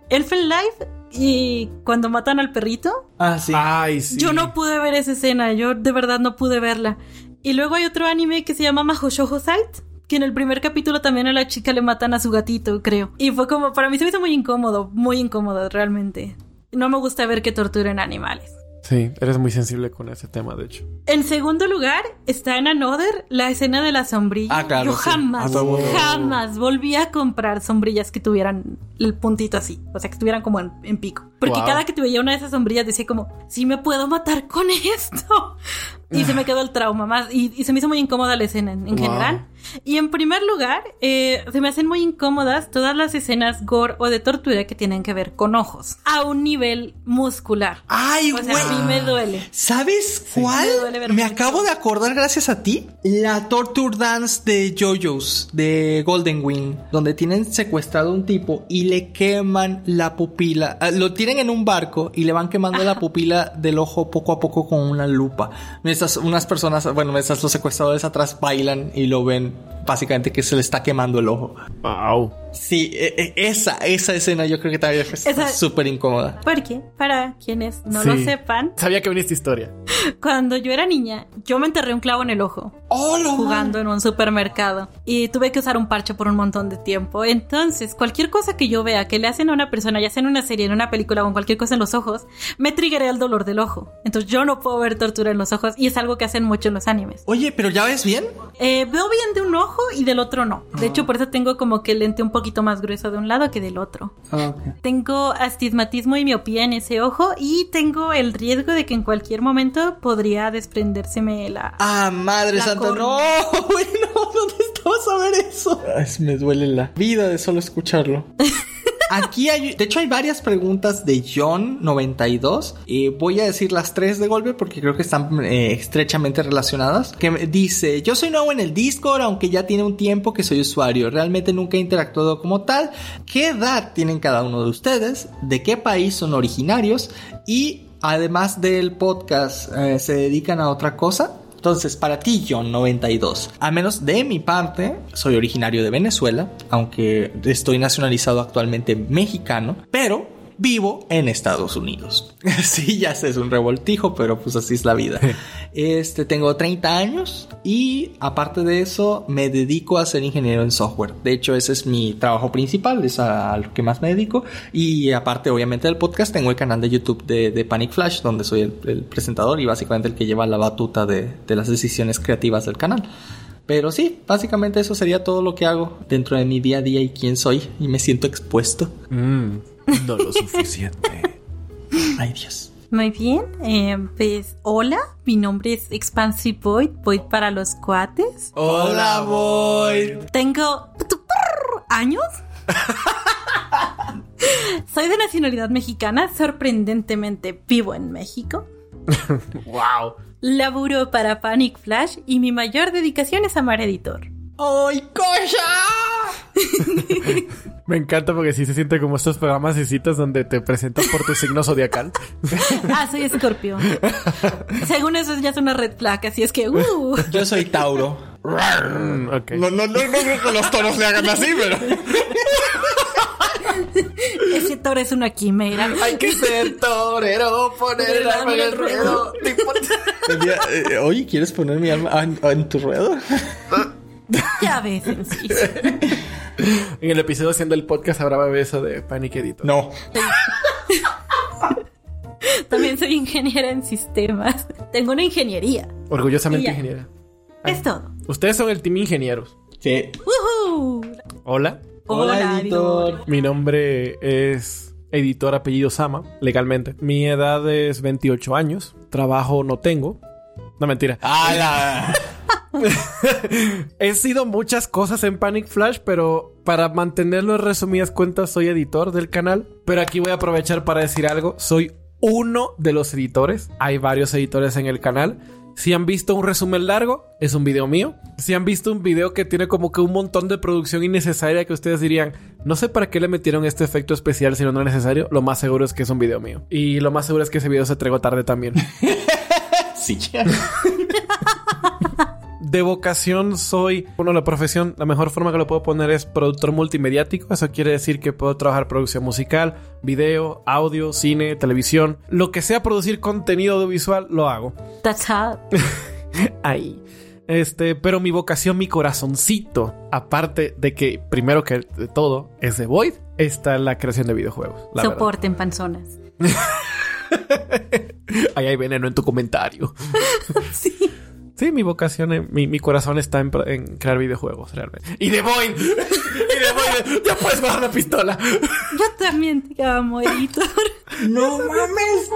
Elfen Life y cuando matan al perrito, Ah, sí. Ay, sí. yo no pude ver esa escena, yo de verdad no pude verla. Y luego hay otro anime que se llama Mahoushoujo Sight, que en el primer capítulo también a la chica le matan a su gatito, creo. Y fue como, para mí se me hizo muy incómodo, muy incómodo realmente. No me gusta ver que torturen animales. Sí, eres muy sensible con ese tema, de hecho. En segundo lugar está en Another la escena de la sombrilla. Ah, claro, Yo jamás, A todo mundo. jamás volví a comprar sombrillas que tuvieran el puntito así. O sea, que estuvieran como en, en pico. Porque Wow. cada que te veía una de esas sombrillas decía como, sí me puedo matar con esto. Y se me quedó el trauma más. Y, y se me hizo muy incómoda la escena en, en Wow. general. Y en primer lugar, eh, se me hacen muy incómodas todas las escenas gore o de tortura que tienen que ver con ojos. A un nivel muscular. Ay, O sea, güey. a mí me duele. ¿Sabes cuál? Me duele Me acabo de acordar gracias a ti. La Torture Dance de JoJo's de Golden Wing, donde tienen secuestrado a un tipo y le queman la pupila. Ah, Lo tienen en un barco y le van quemando la pupila del ojo poco a poco con una lupa. Mientras unas personas, bueno, mientras los secuestradores atrás bailan y lo ven básicamente que se le está quemando el ojo. Wow. Sí, e- e- esa, esa escena yo creo que también fue súper incómoda. Porque, para quienes no Sí. lo sepan, Sabía que venía esta historia. cuando yo era niña, yo me enterré un clavo en el ojo. Hola, jugando en un supermercado y tuve que usar un parche por un montón de tiempo. Entonces, cualquier cosa que yo vea que le hacen a una persona, ya sea en una serie, en una película o en cualquier cosa en los ojos, me triggeré el dolor del ojo. Entonces, yo no puedo ver tortura en los ojos y es algo que hacen mucho en los animes. Oye, pero ¿ya ves bien? Eh, veo bien de un ojo y del otro no. De hecho, por eso tengo como que el lente un poquito más grueso de un lado que del otro. Ah, Tengo astigmatismo y miopía en ese ojo y tengo el riesgo de que en cualquier momento podría desprendérseme la... Ah, madre La santa, no, güey, no, ¿dónde estabas a ver eso? Ay, me duele la vida de solo escucharlo. Aquí hay, de hecho hay varias preguntas de John92. Eh, voy a decir las tres de golpe porque creo que están eh, estrechamente relacionadas. Que dice, yo soy nuevo en el Discord, aunque ya tiene un tiempo que soy usuario. Realmente nunca he interactuado como tal. ¿Qué edad tienen cada uno de ustedes? ¿De qué país son originarios? Y además del podcast, eh, ¿se dedican a otra cosa? Entonces, para ti, John 92. A menos de mi parte, soy originario de Venezuela, aunque estoy nacionalizado actualmente mexicano, pero vivo en Estados Unidos. sí, ya sé, es un revoltijo, pero pues así es la vida. Este, tengo 30 años y aparte de eso, me dedico a ser ingeniero en software. De hecho, ese es mi trabajo principal, es a, a lo que más me dedico. Y aparte, obviamente, del podcast, tengo el canal de YouTube de, de Panic Flash, donde soy el, el presentador y básicamente el que lleva la batuta de, de las decisiones creativas del canal. Pero sí, básicamente eso sería todo lo que hago dentro de mi día a día y quién soy. Y me siento expuesto. Mm, no lo suficiente. Ay, Dios. Muy bien, eh, pues hola, mi nombre es Expansive Void, Void para los cuates. Hola, Boy. Tengo años. Soy de nacionalidad mexicana, sorprendentemente vivo en México. wow. Laburo para Panic Flash y mi mayor dedicación es amar editor. ¡Ay, cosa! Me encanta porque sí se siente como estos programas y citas donde te presentas por tu signo zodiacal. Ah, soy escorpión. Según eso ya es una red flag, así es que, uh, Yo soy Tauro. Mm, ok. No, no, no, no creo que los toros se hagan así, pero. ese toro es una quimera. Hay que ser torero, poner el alma en el ruedo. Eh, Oye, ¿quieres poner mi alma en, en tu ruedo? Ya en sí. En el episodio haciendo el podcast habrá beso de Panic Editor. No. También soy ingeniera en sistemas. Tengo una ingeniería. Orgullosamente ingeniera. Es todo. Ustedes son el team ingenieros. Sí. ¡Woohoo! Hola. Hola, editor. Mi nombre es editor apellido Sama, legalmente. Mi edad es 28 años. Trabajo no tengo. No mentira. ¡Hala! He sido muchas cosas en Panic Flash, pero para mantenerlo en resumidas cuentas, soy editor del canal. Pero aquí voy a aprovechar para decir algo. Soy uno de los editores. Hay varios editores en el canal. Si han visto un resumen largo, es un video mío. Si han visto un video que tiene como que un montón de producción innecesaria que ustedes dirían, no sé para qué le metieron este efecto especial si no es necesario, lo más seguro es que es un video mío. Y lo más seguro es que ese video se entregó tarde también. De vocación soy, bueno, la profesión, la mejor forma que lo puedo poner es productor multimediático. Eso quiere decir que puedo trabajar producción musical, video, audio, cine, televisión. Lo que sea producir contenido audiovisual, lo hago. That's hot. Ahí. Este, pero mi vocación, mi corazoncito, aparte de que primero que de todo es de Void, está la creación de videojuegos. La verdad. Soporten panzonas. Ahí hay veneno en tu comentario. Sí. Sí, mi vocación, eh, mi, mi corazón está en, crear videojuegos, realmente. Y de Void. y de Void. Ya puedes bajar la pistola. Yo también te amo, editor. No mames.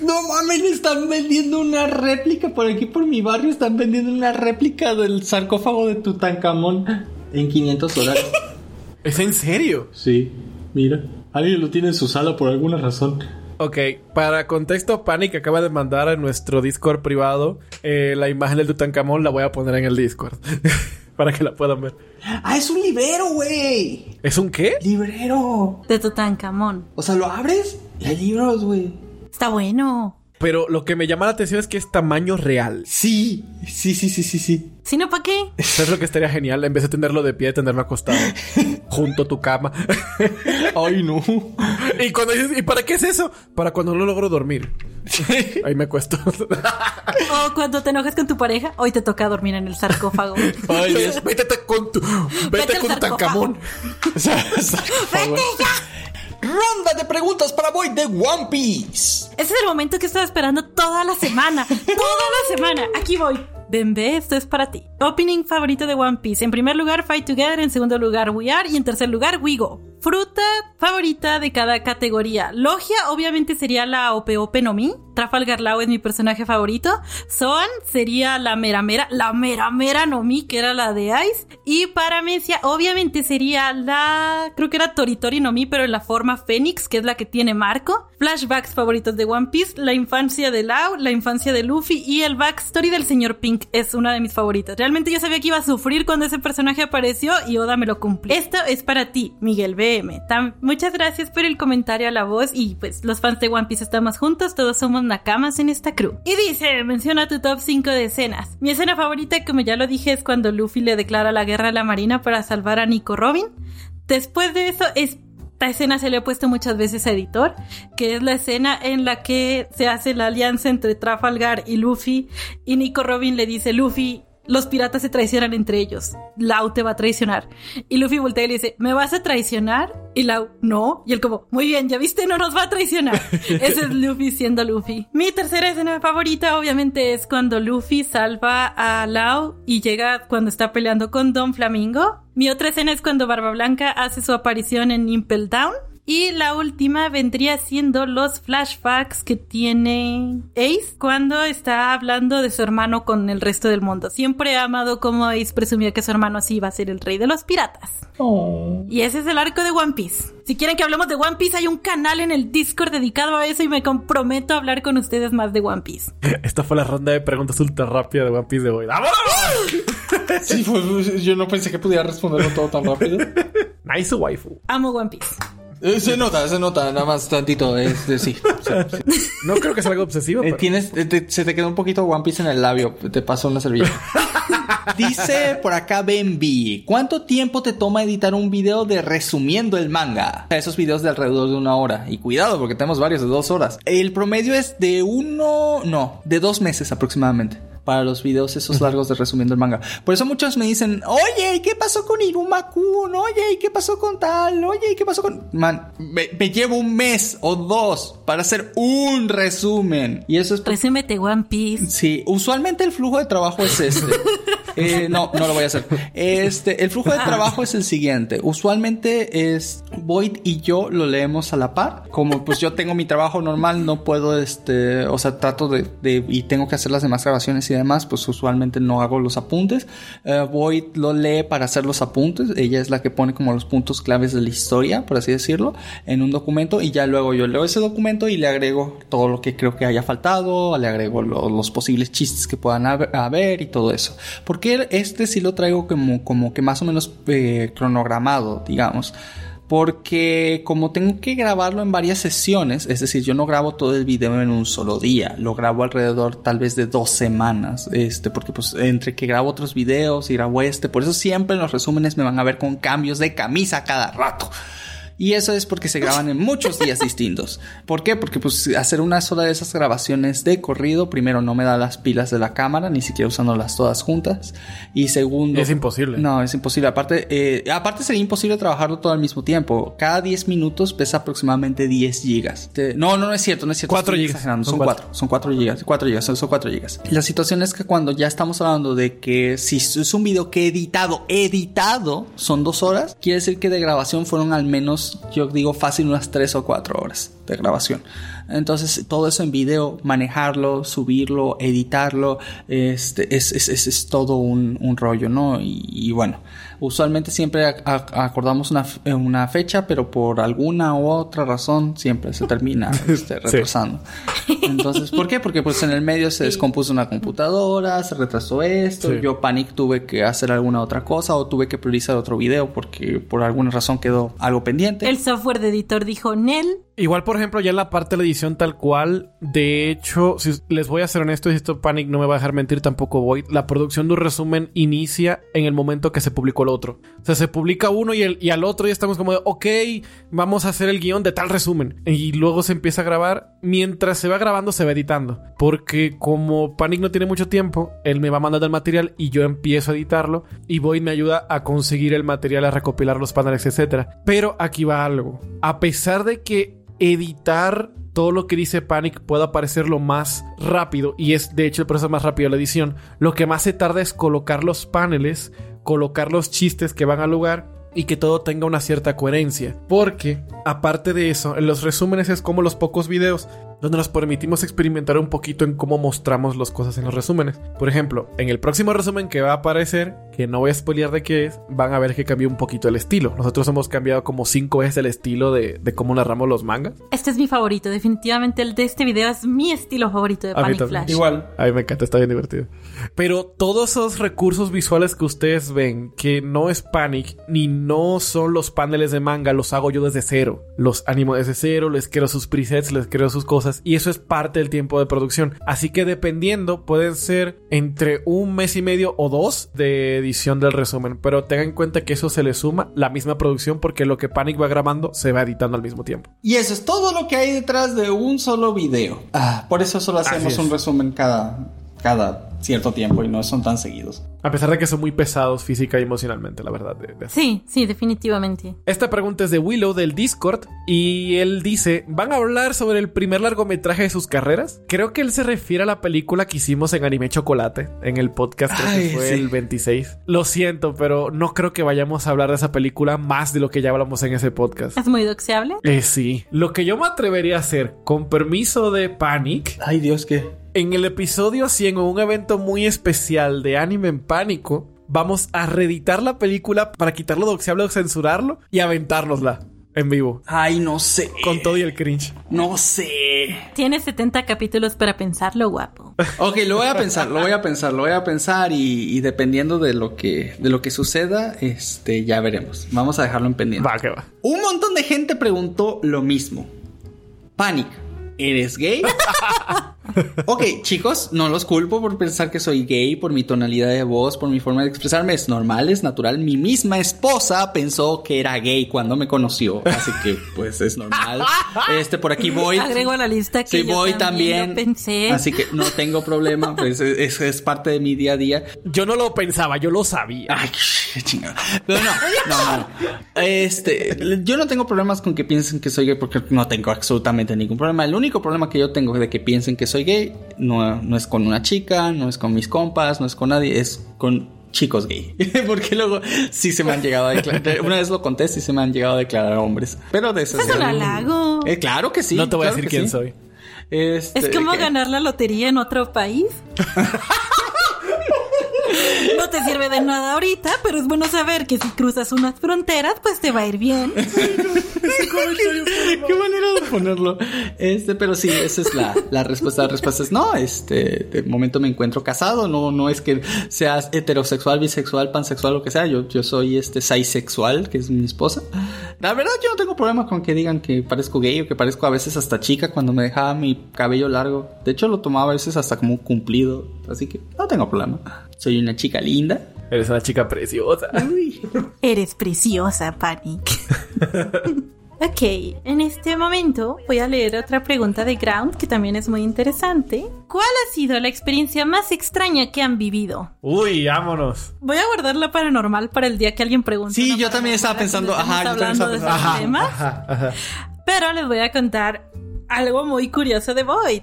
No mames, están vendiendo una réplica por aquí por mi barrio. Están vendiendo una réplica del sarcófago de Tutankamón en 500 dólares. ¿Es en serio? Sí, mira. Alguien lo tiene en su sala por alguna razón. Ok, para contexto, Panic acaba de mandar a nuestro Discord privado eh, la imagen del Tutankamón. La voy a poner en el Discord para que la puedan ver. Ah, es un librero, güey. ¿Es un qué? Librero. De Tutankamón. O sea, lo abres y hay libros, güey. Está bueno. Pero lo que me llama la atención es que es tamaño real. Sí, sí, sí, sí, sí, sí. Si no, ¿para qué? Eso es lo que estaría genial. En vez de tenerlo de pie, tenerlo acostado junto a tu cama. Ay, no. y cuando dices, ¿y para qué es eso? Para cuando no logro dormir. Ahí me cuesto. O cuando te enojas con tu pareja, hoy te toca dormir en el sarcófago. Ay, Dios, vétete con tu. Vete, Vete con sarcófago. Tancamón. ¡Vete ya! Ronda de preguntas para Boy de One Piece. Ese es el momento que estaba esperando toda la semana. Toda la semana. Aquí voy. Bembe, esto es para ti. Opening favorito de One Piece. En primer lugar, Fight Together. En segundo lugar, We Are. Y en tercer lugar, We Go. Fruta favorita de cada categoría. Logia, obviamente, sería la Ope Ope no Mi. Trafalgar Law es mi personaje favorito. Zoan sería la Mera Mera. La Mera Mera no Mi, que era la de Ice. Y Paramecia, obviamente, sería la. Creo que era Toritori no Mi, pero en la forma Fénix, que es la que tiene Marco. Flashbacks favoritos de One Piece. La infancia de Lau, la infancia de Luffy y el backstory del señor Pink es una de mis favoritas. Realmente yo sabía que iba a sufrir cuando ese personaje apareció y Oda me lo cumplió. Esto es para ti, Miguel BM. Muchas gracias por el comentario a la voz y pues los fans de One Piece estamos juntos, todos somos nakamas en esta crew. Y dice, menciona tu top 5 de escenas. Mi escena favorita, como ya lo dije, es cuando Luffy le declara la guerra a la marina para salvar a Nico Robin. Después de eso, esta escena se le ha puesto muchas veces a editor, que es la escena en la que se hace la alianza entre Trafalgar y Luffy y Nico Robin le dice, Luffy, los piratas se traicionan entre ellos. Lau te va a traicionar. Y Luffy voltea y le dice, ¿me vas a traicionar? Y Lau, no. Y él como, muy bien, ya viste, no nos va a traicionar. Ese es Luffy siendo Luffy. Mi tercera escena favorita obviamente es cuando Luffy salva a Lau y llega cuando está peleando con Don Flamingo. Mi otra escena es cuando Barba Blanca hace su aparición en Impel Down. Y la última vendría siendo los flashbacks que tiene Ace cuando está hablando de su hermano con el resto del mundo. Siempre he amado como Ace presumía que su hermano así iba a ser el rey de los piratas. Y ese es el arco de One Piece. Si quieren que hablemos de One Piece, hay un canal en el Discord dedicado a eso y me comprometo a hablar con ustedes más de One Piece. Esta fue la ronda de preguntas ultra rápida de One Piece de hoy. ¡Vámonos! Sí, pues, yo no pensé que pudiera responderlo todo tan rápido. Nice waifu. Amo One Piece. Eh, se nota, se nota, nada más tantito. Es de sí. Sea, sí. No creo que sea algo obsesivo. Eh, pero- tienes, eh, te- se te quedó un poquito One Piece en el labio. Te paso una servilleta. Dice por acá Benby, ¿cuánto tiempo te toma editar un video de resumiendo el manga? Esos videos de alrededor de una hora. Y cuidado, porque tenemos varios de dos horas. El promedio es de uno, no, de dos meses aproximadamente. Para los videos esos largos de resumiendo el manga. Por eso muchos me dicen, oye, ¿y qué pasó con Iruma Kun? Oye, ¿y qué pasó con tal? Oye, ¿y qué pasó con...? Man, me, me llevo un mes o dos para hacer un resumen. Y eso es Resúmete One Piece. Sí, usualmente el flujo de trabajo es este. Eh, no, no lo voy a hacer. Este, el flujo de trabajo es el siguiente. Usualmente es Void y yo lo leemos a la par. Como pues yo tengo mi trabajo normal, no puedo, este, o sea, trato de, de- y tengo que hacer las demás grabaciones y demás, pues usualmente no hago los apuntes. Eh, Void lo lee para hacer los apuntes. Ella es la que pone como los puntos claves de la historia, por así decirlo, en un documento y ya luego yo leo ese documento y le agrego todo lo que creo que haya faltado, le agrego lo- los posibles chistes que puedan haber y todo eso. Porque este sí lo traigo como, como que más o menos eh, cronogramado, digamos. Porque como tengo que grabarlo en varias sesiones, es decir, yo no grabo todo el video en un solo día, lo grabo alrededor tal vez de dos semanas, este, porque pues entre que grabo otros videos y grabo este, por eso siempre en los resúmenes me van a ver con cambios de camisa cada rato. Y eso es porque se graban en muchos días distintos. ¿Por qué? Porque pues hacer una sola de esas grabaciones de corrido, primero no me da las pilas de la cámara, ni siquiera usándolas todas juntas. Y segundo... Es imposible. No, es imposible. Aparte, eh, aparte sería imposible trabajarlo todo al mismo tiempo. Cada 10 minutos pesa aproximadamente 10 gigas. Te- no, no, no es cierto, no es cierto. Cuatro Estoy gigas. exagerando. Son Son cuatro. 4. Son 4 gigas. 4 gigas. Son 4 gigas. La situación es que cuando ya estamos hablando de que si es un video que editado, editado, son dos horas, quiere decir que de grabación fueron al menos, yo digo fácil, unas 3 o 4 horas de grabación. Entonces, todo eso en video, manejarlo, subirlo, editarlo, este, es, es, es, es todo un, un rollo, ¿no? Y, y bueno, usualmente siempre acordamos una, f- eh, una fecha, pero por alguna u otra razón siempre se termina este, retrasando. Entonces, ¿por qué? Porque pues en el medio se descompuso una computadora, se retrasó esto, Sí. yo Panic tuve que hacer alguna otra cosa o tuve que priorizar otro video porque por alguna razón quedó algo pendiente. El software de editor dijo, Nel, Igual, por ejemplo, ya en la parte de la edición tal cual, de hecho, si les voy a ser honesto, y esto Panic no me va a dejar mentir, tampoco voy, la producción de un resumen inicia en el momento que se publicó el otro. O sea, se publica uno y, el, y al otro ya estamos como de, ok, vamos a hacer el guion de tal resumen. Y luego se empieza a grabar. Mientras se va grabando, se va editando. Porque como Panic no tiene mucho tiempo, él me va mandando el material y yo empiezo a editarlo. Y Void me ayuda a conseguir el material, a recopilar los paneles, etc. Pero aquí va algo. A pesar de que editar todo lo que dice Panic pueda parecer lo más rápido y es de hecho el proceso más rápido de la edición. Lo que más se tarda es colocar los paneles, colocar los chistes que van al lugar y que todo tenga una cierta coherencia. Porque, aparte de eso, en los resúmenes es como los pocos videos donde nos permitimos experimentar un poquito en cómo mostramos las cosas en los resúmenes. Por ejemplo, en el próximo resumen que va a aparecer, que no voy a spoilear de qué es, van a ver que cambió un poquito el estilo. Nosotros hemos cambiado como cinco veces el estilo de, de cómo narramos los mangas. Este es mi favorito, definitivamente el de este video es mi estilo favorito de Panic. Flash. Igual. A mí me encanta, está bien divertido. Pero todos esos recursos visuales que ustedes ven, que no es Panic, ni no son los paneles de manga, los hago yo desde cero. Los animo desde cero, les creo sus presets, les creo sus cosas, y eso es parte del tiempo de producción. Así que dependiendo, pueden ser entre un mes y medio o dos de edición del resumen. Pero tengan en cuenta que eso se le suma la misma producción, porque lo que Panic va grabando se va editando al mismo tiempo. Y eso es todo lo que hay detrás de un solo video. Ah, por eso solo hacemos un resumen cada, cada cierto tiempo y no son tan seguidos. A pesar de que son muy pesados física y emocionalmente, la verdad. de- de. Sí, sí, definitivamente. Esta pregunta es de Willow del Discord y él dice, ¿van a hablar sobre el primer largometraje de sus carreras? Creo que él se refiere a la película que hicimos en Anime Chocolate, en el podcast creo Ay, que fue sí. el 26. Lo siento, pero no creo que vayamos a hablar de esa película más de lo que ya hablamos en ese podcast. Es muy doxeable. Eh, sí, lo que yo me atrevería a hacer, con permiso de Panic, Ay, Dios, que. En el episodio 100 o un evento muy especial de Anime en Pánico, vamos a reeditar la película para quitarlo doxeable o censurarlo y aventárnosla en vivo. Ay, no sé. Con todo y el cringe. No sé. Tienes 70 capítulos para pensarlo, guapo. Ok, lo voy a pensar, lo voy a pensar, lo voy a pensar y, y dependiendo de lo que de lo que suceda, este ya veremos. Vamos a dejarlo en pendiente. Va, que va. Un montón de gente preguntó lo mismo. Panic, ¿eres gay? ok, chicos, no los culpo por pensar que soy gay, por mi tonalidad de voz, por mi forma de expresarme. Es normal, es natural. Mi misma esposa pensó que era gay cuando me conoció. Así que, pues, es normal. Este, por aquí voy. Agrego a la lista que Sí, yo voy también, también. lo pensé. Así que no tengo problema. Pues es, es- es parte de mi día a día. Yo no lo pensaba, yo lo sabía. Ay, qué chingada. Pero no, no, no. Este, yo no tengo problemas con que piensen que soy gay porque no tengo absolutamente ningún problema. El único problema que yo tengo de que piensen que soy gay no, no es con una chica, no es con mis compas, no es con nadie, es con chicos gay. porque luego sí se me han llegado a declarar. Una vez lo conté, sí se me han llegado a declarar hombres. Pero de eso Es un halago. Eh, claro que sí. no te voy a decir quién sí. soy. Este, Es como que- ganar la lotería en otro país. No te sirve de nada ahorita, pero es bueno saber que si cruzas unas fronteras, pues te va a ir bien. Qué manera de ponerlo. Este, pero sí, esa es la, la respuesta. La respuesta es no. Este, de momento me encuentro casado. No, no es que seas heterosexual, bisexual, pansexual, lo que sea. Yo, yo soy este sexual, que es mi esposa. La verdad, yo no tengo problema con que digan que parezco gay o que parezco a veces hasta chica cuando me dejaba mi cabello largo. De hecho, lo tomaba a veces hasta como un cumplido. Así que no tengo problema. Soy una chica linda. Eres una chica preciosa. Eres preciosa, Panic. ok, en este momento voy a leer otra pregunta de Ground que también es muy interesante. ¿Cuál ha sido la experiencia más extraña que han vivido? Uy, vámonos. Voy a guardar la paranormal para el día que alguien pregunte. Sí, yo también estaba pensando, ajá, yo también estaba pensando, esos Ajá, temas. ajá, ajá. Pero les voy a contar algo muy curioso de Void.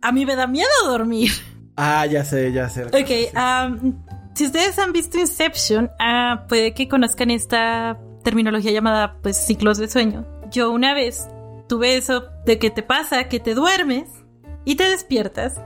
A mí me da miedo dormir. Ah, ya sé, ya sé. Ok, am, si ustedes han visto Inception, ah, puede que conozcan esta terminología llamada pues ciclos de sueño. Yo una vez tuve eso de que te pasa, que te duermes y te despiertas.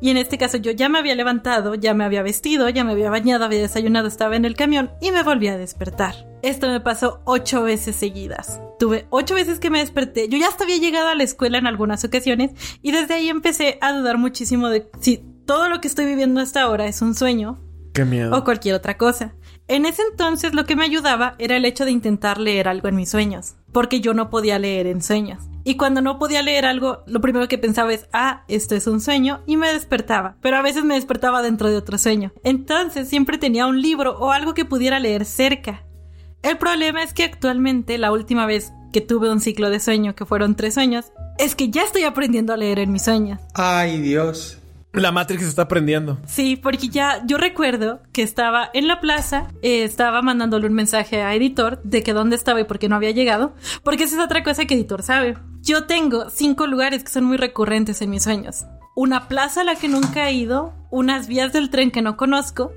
Y en este caso yo ya me había levantado, ya me había vestido, ya me había bañado, había desayunado, estaba en el camión y me volví a despertar. Esto me pasó ocho veces seguidas. Tuve ocho veces que me desperté. Yo ya hasta había llegado a la escuela en algunas ocasiones y desde ahí empecé a dudar muchísimo de si todo lo que estoy viviendo hasta ahora es un sueño Qué miedo. o cualquier otra cosa. En ese entonces lo que me ayudaba era el hecho de intentar leer algo en mis sueños, porque yo no podía leer en sueños. Y cuando no podía leer algo, lo primero que pensaba es, ah, esto es un sueño, y me despertaba. Pero a veces me despertaba dentro de otro sueño. Entonces siempre tenía un libro o algo que pudiera leer cerca. El problema es que actualmente, la última vez que tuve un ciclo de sueño, que fueron tres sueños, es que ya estoy aprendiendo a leer en mis sueños. Ay, Dios. La Matrix está aprendiendo. Sí, porque ya yo recuerdo que estaba en la plaza, eh, estaba mandándole un mensaje a Editor de que dónde estaba y por qué no había llegado, porque esa es otra cosa que Editor sabe. Yo tengo cinco lugares que son muy recurrentes en mis sueños. Una plaza a la que nunca he ido, unas vías del tren que no conozco,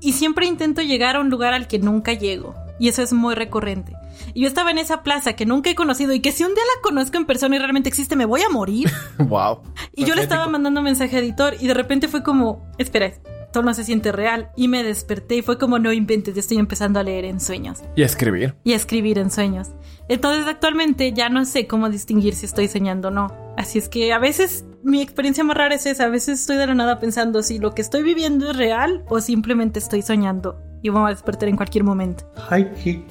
y siempre intento llegar a un lugar al que nunca llego. Y eso es muy recurrente. Y yo estaba en esa plaza que nunca he conocido y que si un día la conozco en persona y realmente existe, me voy a morir. wow. Y yo le estaba mandando un mensaje a editor y de repente fue como, espera, esto no se siente real. Y me desperté y fue como, no inventes, ya estoy empezando a leer en sueños. Y a escribir. Y a escribir en sueños. Entonces actualmente ya no sé cómo distinguir si estoy soñando o no. Así es que a veces mi experiencia más rara es esa. A veces estoy de la nada pensando si lo que estoy viviendo es real o simplemente estoy soñando y vamos a despertar en cualquier momento. Ay, qué,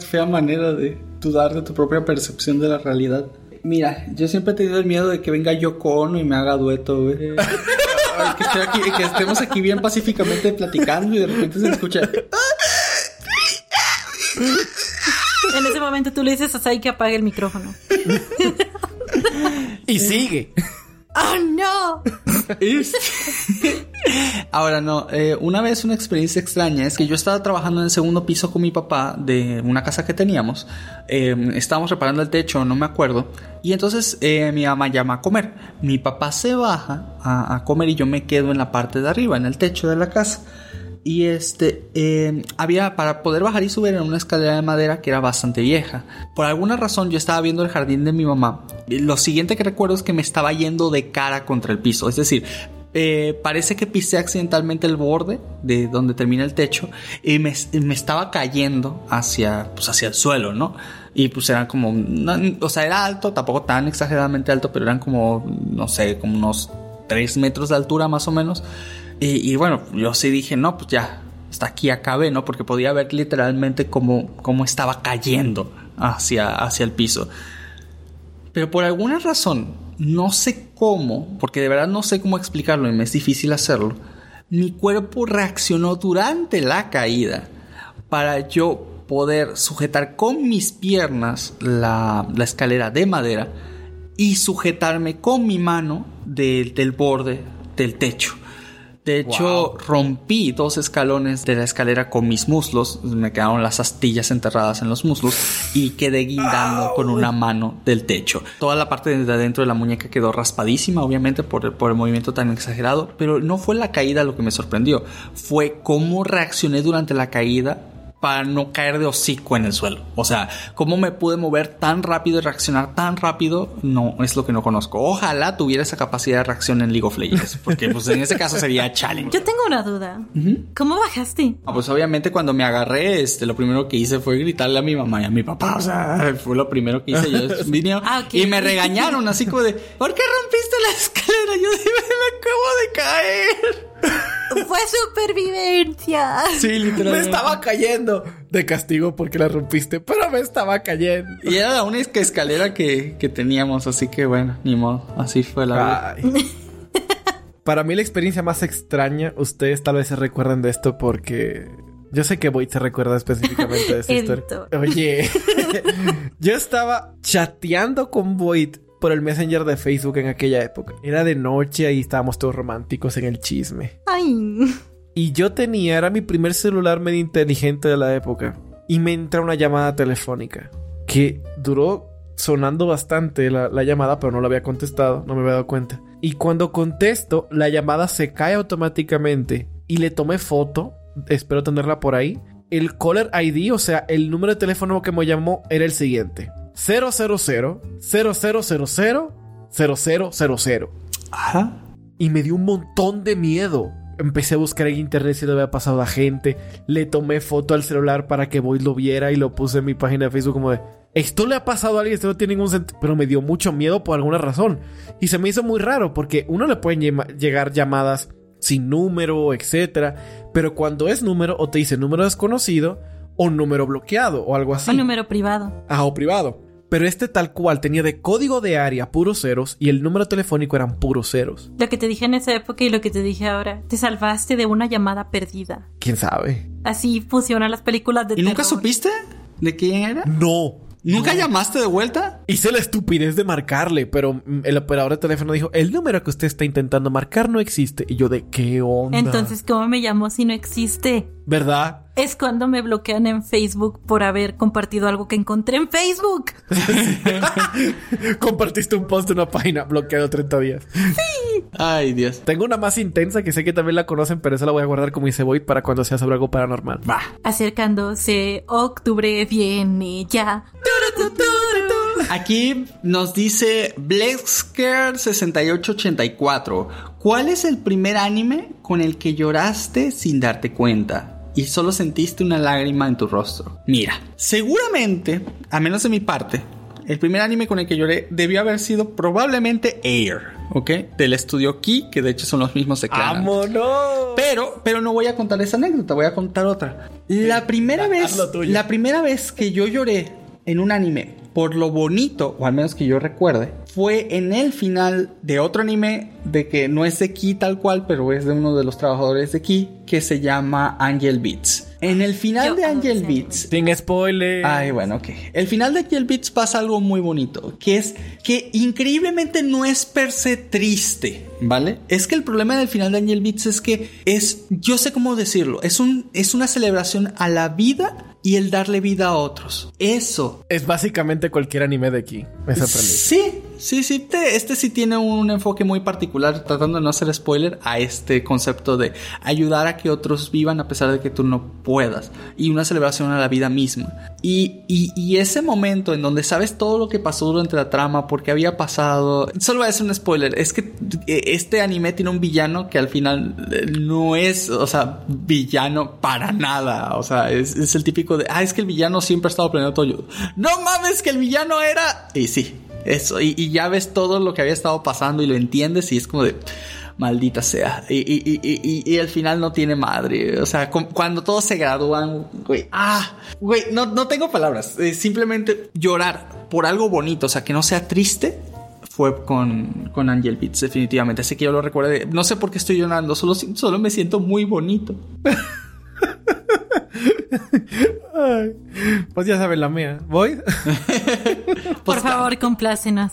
fea manera de dudar de tu propia percepción de la realidad. Mira, yo siempre he tenido el miedo de que venga Yoko Ono y me haga dueto, güey. que, que estemos aquí bien pacíficamente platicando y de repente se escucha. En ese momento tú le dices a Sai que apague el micrófono. y sigue. ¡Oh, no! Ahora no, eh, una vez una experiencia extraña es que yo estaba trabajando en el segundo piso con mi papá de una casa que teníamos. Eh, estábamos reparando el techo, no me acuerdo. Y entonces eh, mi mamá llama a comer. Mi papá se baja a comer y yo me quedo en la parte de arriba, en el techo de la casa. Y este, em, había para poder bajar y subir en una escalera de madera que era bastante vieja. Por alguna razón yo estaba viendo el jardín de mi mamá. Lo siguiente que recuerdo es que me estaba yendo de cara contra el piso. Es decir, eh, parece que pisé accidentalmente el borde de donde termina el techo y me, estaba cayendo hacia, pues hacia el suelo, ¿no? Y pues eran como, o sea, era alto, tampoco tan exageradamente alto, pero eran como, no sé, como unos 3 metros de altura más o menos. Y, bueno, yo sí dije, no, pues ya, hasta aquí acabé, ¿no? Porque podía ver literalmente cómo, cómo estaba cayendo hacia, hacia el piso. Pero por alguna razón, no sé cómo, porque de verdad no sé cómo explicarlo y me es difícil hacerlo, mi cuerpo reaccionó durante la caída para yo poder sujetar con mis piernas la, la escalera de madera y sujetarme con mi mano del borde del techo. De hecho, rompí dos escalones de la escalera con mis muslos. Me quedaron las astillas enterradas en los muslos y quedé guindando con una mano del techo. Toda la parte de adentro de la muñeca quedó raspadísima, obviamente, por, por el movimiento tan exagerado. Pero no fue la caída lo que me sorprendió. Fue cómo reaccioné durante la caída para no caer de hocico en el suelo. O sea, cómo me pude mover tan rápido y reaccionar tan rápido, no es lo que no conozco. Ojalá tuviera esa capacidad de reacción en League of Legends, porque pues en ese caso sería challenge. Yo tengo una duda. ¿Cómo bajaste? Ah, pues obviamente cuando me agarré, este, lo primero que hice fue gritarle a mi mamá y a mi papá. O sea, fue lo primero que hice. Yo ah, y me regañaron así como de, ¿por qué rompiste la escalera? Yo dije, me acabo de caer. Fue supervivencia. Sí, literalmente. Me estaba cayendo de castigo porque la rompiste, pero me estaba cayendo. Y era la única escalera que, teníamos, así que bueno, ni modo. Así fue la vida. Para mí la experiencia más extraña, ustedes tal vez se recuerden de esto porque yo sé que Void se recuerda específicamente de esta historia. Oye, yo estaba chateando con Void por el Messenger de Facebook en aquella época. Era de noche y estábamos todos románticos en el chisme. Ay. Y yo tenía, era mi primer celular medio inteligente de la época. Y me entra una llamada telefónica que duró sonando bastante la, la, llamada, pero no la había contestado, no me había dado cuenta. Y cuando contesto, la llamada se cae automáticamente y le tomé foto, espero tenerla por ahí. El caller ID, o sea, el número de teléfono que me llamó era el siguiente. 000 0000 Ajá. Y me dio un montón de miedo. Empecé a buscar en internet si le había pasado a gente. Le tomé foto al celular para que Boyd lo viera y lo puse en mi página de Facebook como de... Esto le ha pasado a alguien, esto no tiene ningún sentido. Pero me dio mucho miedo por alguna razón. Y se me hizo muy raro porque uno le pueden llegar llamadas sin número, etc. Pero cuando es número o te dice número desconocido o número bloqueado o algo así. O número privado. Ah, o privado. pero este tal cual tenía de código de área puros ceros y el número telefónico eran puros ceros. Lo que te dije en esa época y lo que te dije ahora, te salvaste de una llamada perdida. ¿Quién sabe? Así funcionan las películas de ¿Y nunca supiste de quién era? No. ¿Nunca llamaste de vuelta? Hice la estupidez de marcarle, pero mm, el operador de teléfono dijo, el número que usted está intentando marcar no existe. Y yo de qué onda. Entonces, ¿cómo me llamo si no existe? ¿Verdad? Es cuando me bloquean en Facebook por haber compartido algo que encontré en Facebook. Compartiste un post de una página bloqueado 30 días. Ay, Dios. Tengo una más intensa que sé que también la conocen, pero esa la voy a guardar como dice Void para cuando sea sobre algo paranormal. Va. Acercándose, octubre viene ya. Aquí nos dice Blexker6884. ¿Cuál es el primer anime con el que lloraste sin darte cuenta? Y solo sentiste una lágrima en tu rostro. Mira, seguramente, a menos de mi parte, el primer anime con el que lloré debió haber sido probablemente Air, ¿ok? Del estudio Ki, que de hecho son los mismos de. ¡Vámonos! Pero, pero no voy a contar esa anécdota, voy a contar otra. La primera vez, la primera vez que yo lloré en un anime por lo bonito, o al menos que yo recuerde, fue en el final de otro anime de que no es de Ki tal cual, pero es de uno de los trabajadores de Ki que se llama Angel Beats. En el final Yo de Angel Beats, Sin spoiler. Ay, bueno, ok. El final de Angel Beats pasa algo muy bonito, que es que increíblemente no es per se triste, ¿vale? Es que el problema del final de Angel Beats es que es, yo sé cómo decirlo, es, un, es una celebración a la vida y el darle vida a otros. Eso. Es básicamente cualquier anime de aquí. Esa premisa. Sí, sí, sí. te- este sí tiene un enfoque muy particular, tratando de no hacer spoiler a este concepto de ayudar a que otros vivan a pesar de que tú no puedas. Y una celebración a la vida misma. Y, y, y ese momento en donde sabes todo lo que pasó durante la trama, porque había pasado. Solo voy a hacer un spoiler. Es que eh, este anime tiene un villano que al final eh, no es, o sea, villano para nada. O sea, es, es el típico de, ah, es que el villano siempre ha estado planeando todo. No mames, que el villano era. Y sí, eso. Y, ya ves todo lo que había estado pasando y lo entiendes y es como de. Maldita sea. Y, y, y, y, y al final no tiene madre. O sea, cu- cuando todos se gradúan, güey. Ah, no, no tengo palabras. Eh, simplemente llorar por algo bonito, o sea, que no sea triste. Fue con, con Angel Beats, definitivamente. Así que yo lo recuerdo. No sé por qué estoy llorando, solo, solo me siento muy bonito. Ay, pues ya saben la mía. ¿Voy? Por favor, complácenos.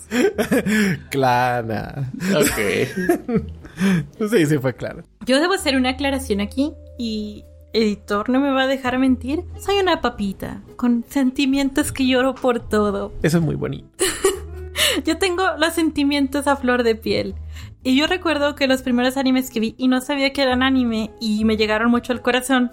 Clara. Ok. Sí, sí, fue claro. Yo debo hacer una aclaración aquí y editor no me va a dejar mentir. Soy una papita con sentimientos que lloro por todo. Eso es muy bonito. Yo tengo los sentimientos a flor de piel. Y yo recuerdo que los primeros animes que vi y no sabía que eran anime y me llegaron mucho al corazón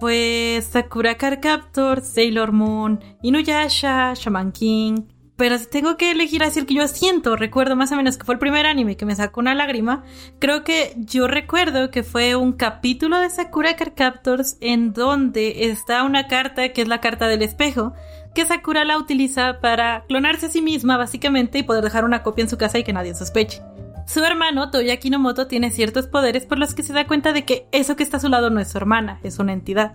fue Sakura Card Captor, Sailor Moon, Inuyasha, Shaman King. Pero si tengo que elegir así el que yo siento, recuerdo más o menos que fue el primer anime que me sacó una lágrima. Creo que yo recuerdo que fue un capítulo de Sakura Card Captors en donde está una carta que es la carta del espejo, que Sakura la utiliza para clonarse a sí misma básicamente y poder dejar una copia en su casa y que nadie sospeche. Su hermano, Toya Kinomoto, tiene ciertos poderes por los que se da cuenta de que eso que está a su lado no es su hermana, es una entidad.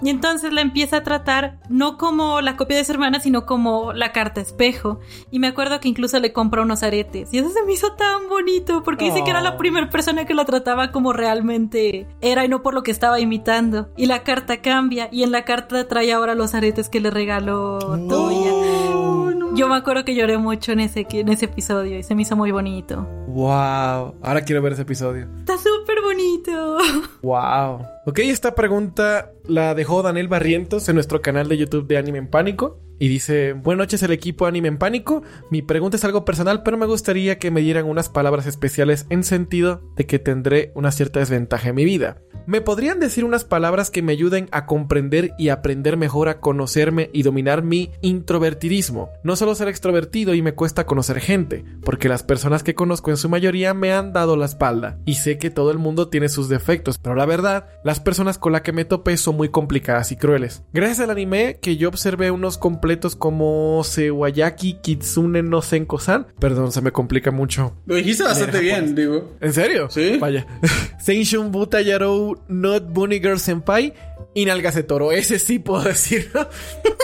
Y entonces la empieza a tratar no como la copia de su hermana, sino como la carta espejo. Y me acuerdo que incluso le compra unos aretes. Y eso se me hizo tan bonito, porque dice que era la Oh. primera persona que la trataba como realmente era y no por lo que estaba imitando. Y la carta cambia, y en la carta trae ahora los aretes que le regaló Toya. Yo me acuerdo que lloré mucho en ese, en ese episodio y se me hizo muy bonito. Wow. Ahora quiero ver ese episodio. Está súper bonito. Wow. Ok, esta pregunta la dejó Daniel Barrientos en nuestro canal de YouTube de Anime en Pánico. Y dice, buenas noches el equipo Anime en Pánico. Mi pregunta es algo personal, pero me gustaría que me dieran unas palabras especiales en sentido de que tendré una cierta desventaja en mi vida. ¿Me podrían decir unas palabras que me ayuden a comprender y aprender mejor a conocerme y dominar mi introvertidismo? No solo ser extrovertido y me cuesta conocer gente, porque las personas que conozco en su mayoría me han dado la espalda. Y sé que todo el mundo tiene sus defectos, pero la verdad, las personas con las que me topé son muy complicadas y crueles. Gracias al anime que yo observé unos completos como Sewayaki Kitsune no Senko-san. Perdón, se me complica mucho. Lo dijiste bastante bien, digo. ¿En serio? Sí. Vaya. Seishun Buta Yarou Not Bunny Girl Senpai y Nalgasetoro. Ese sí puedo decirlo.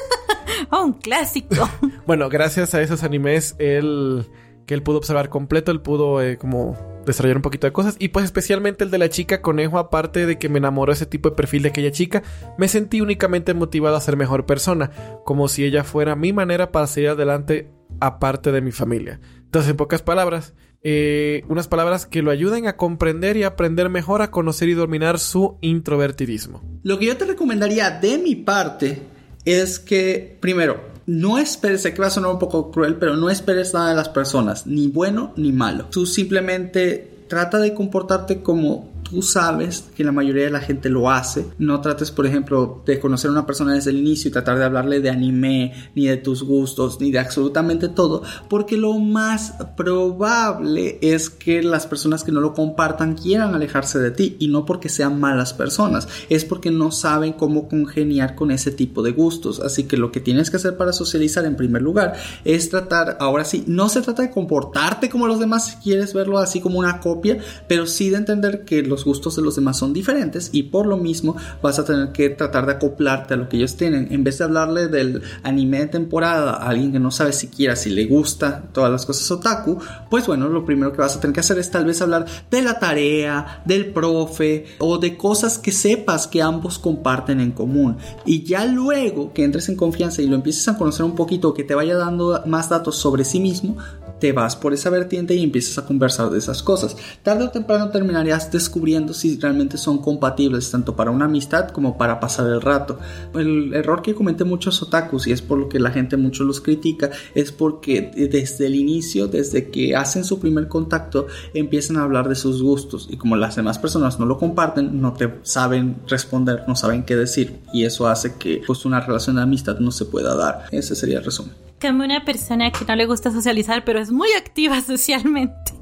oh, un clásico. bueno, gracias a esos animes, él que él pudo observar completo, él pudo eh, como desarrollar un poquito de cosas. Y pues especialmente el de la chica conejo, aparte de que me enamoró ese tipo de perfil de aquella chica, me sentí únicamente motivado a ser mejor persona, como si ella fuera mi manera para seguir adelante aparte de mi familia. Entonces, en pocas palabras, eh, unas palabras que lo ayuden a comprender y aprender mejor a conocer y dominar su introvertidismo. Lo que yo te recomendaría de mi parte es que, primero, no esperes, sé que va a sonar un poco cruel, pero no esperes nada de las personas, ni bueno ni malo. Tú simplemente trata de comportarte como tú sabes que la mayoría de la gente lo hace. No trates, por ejemplo, de conocer a una persona desde el inicio y tratar de hablarle de anime, ni de tus gustos, ni de absolutamente todo, porque lo más probable es que las personas que no lo compartan quieran alejarse de ti y no porque sean malas personas, es porque no saben cómo congeniar con ese tipo de gustos. Así que lo que tienes que hacer para socializar en primer lugar es tratar, ahora sí, no se trata de comportarte como los demás si quieres verlo así como una copia, pero sí de entender que los gustos de los demás son diferentes y por lo mismo vas a tener que tratar de acoplarte a lo que ellos tienen. En vez de hablarle del anime de temporada a alguien que no sabe siquiera si le gusta todas las cosas otaku, pues bueno, lo primero que vas a tener que hacer es tal vez hablar de la tarea, del profe o de cosas que sepas que ambos comparten en común. Y ya luego que entres en confianza y lo empieces a conocer un poquito, que te vaya dando más datos sobre sí mismo, te vas por esa vertiente y empiezas a conversar de esas cosas. Tarde o temprano terminarías descubriendo si realmente son compatibles tanto para una amistad como para pasar el rato. El error que comenté muchos otakus y es por lo que la gente mucho los critica es porque desde el inicio, desde que hacen su primer contacto, empiezan a hablar de sus gustos y como las demás personas no lo comparten, no te saben responder, no saben qué decir y eso hace que pues una relación de amistad no se pueda dar. Ese sería el resumen como una persona que no le gusta socializar, pero es muy activa socialmente.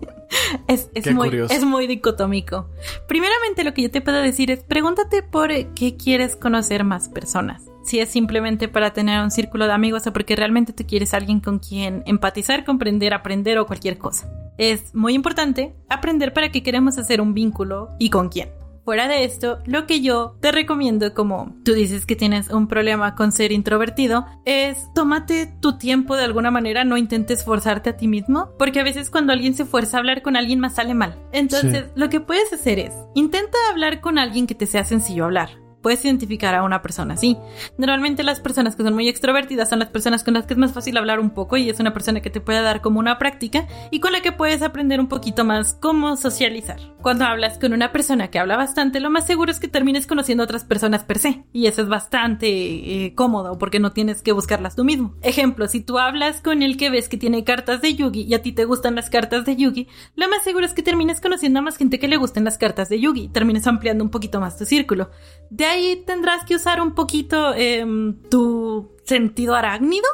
Es, muy, es muy dicotómico. Primeramente, lo que yo te puedo decir es pregúntate por qué quieres conocer más personas. Si es simplemente para tener un círculo de amigos o porque realmente tú quieres alguien con quien empatizar, comprender, aprender o cualquier cosa. Es muy importante aprender para qué queremos hacer un vínculo y con quién. Fuera de esto, lo que yo te recomiendo, como tú dices que tienes un problema con ser introvertido, es tómate tu tiempo de alguna manera, no intentes forzarte a ti mismo, porque a veces cuando alguien se fuerza a hablar con alguien más sale mal. Entonces, lo que puedes hacer es, intenta hablar con alguien que te sea sencillo hablar puedes identificar a una persona así. Normalmente las personas que son muy extrovertidas son las personas con las que es más fácil hablar un poco y es una persona que te puede dar como una práctica y con la que puedes aprender un poquito más cómo socializar. Cuando hablas con una persona que habla bastante, lo más seguro es que termines conociendo a otras personas per se y eso es bastante eh, cómodo porque no tienes que buscarlas tú mismo. Ejemplo, si tú hablas con el que ves que tiene cartas de Yugi y a ti te gustan las cartas de Yugi, lo más seguro es que termines conociendo a más gente que le gusten las cartas de Yugi, termines ampliando un poquito más tu círculo. De ahí tendrás que usar un poquito em, tu sentido arácnido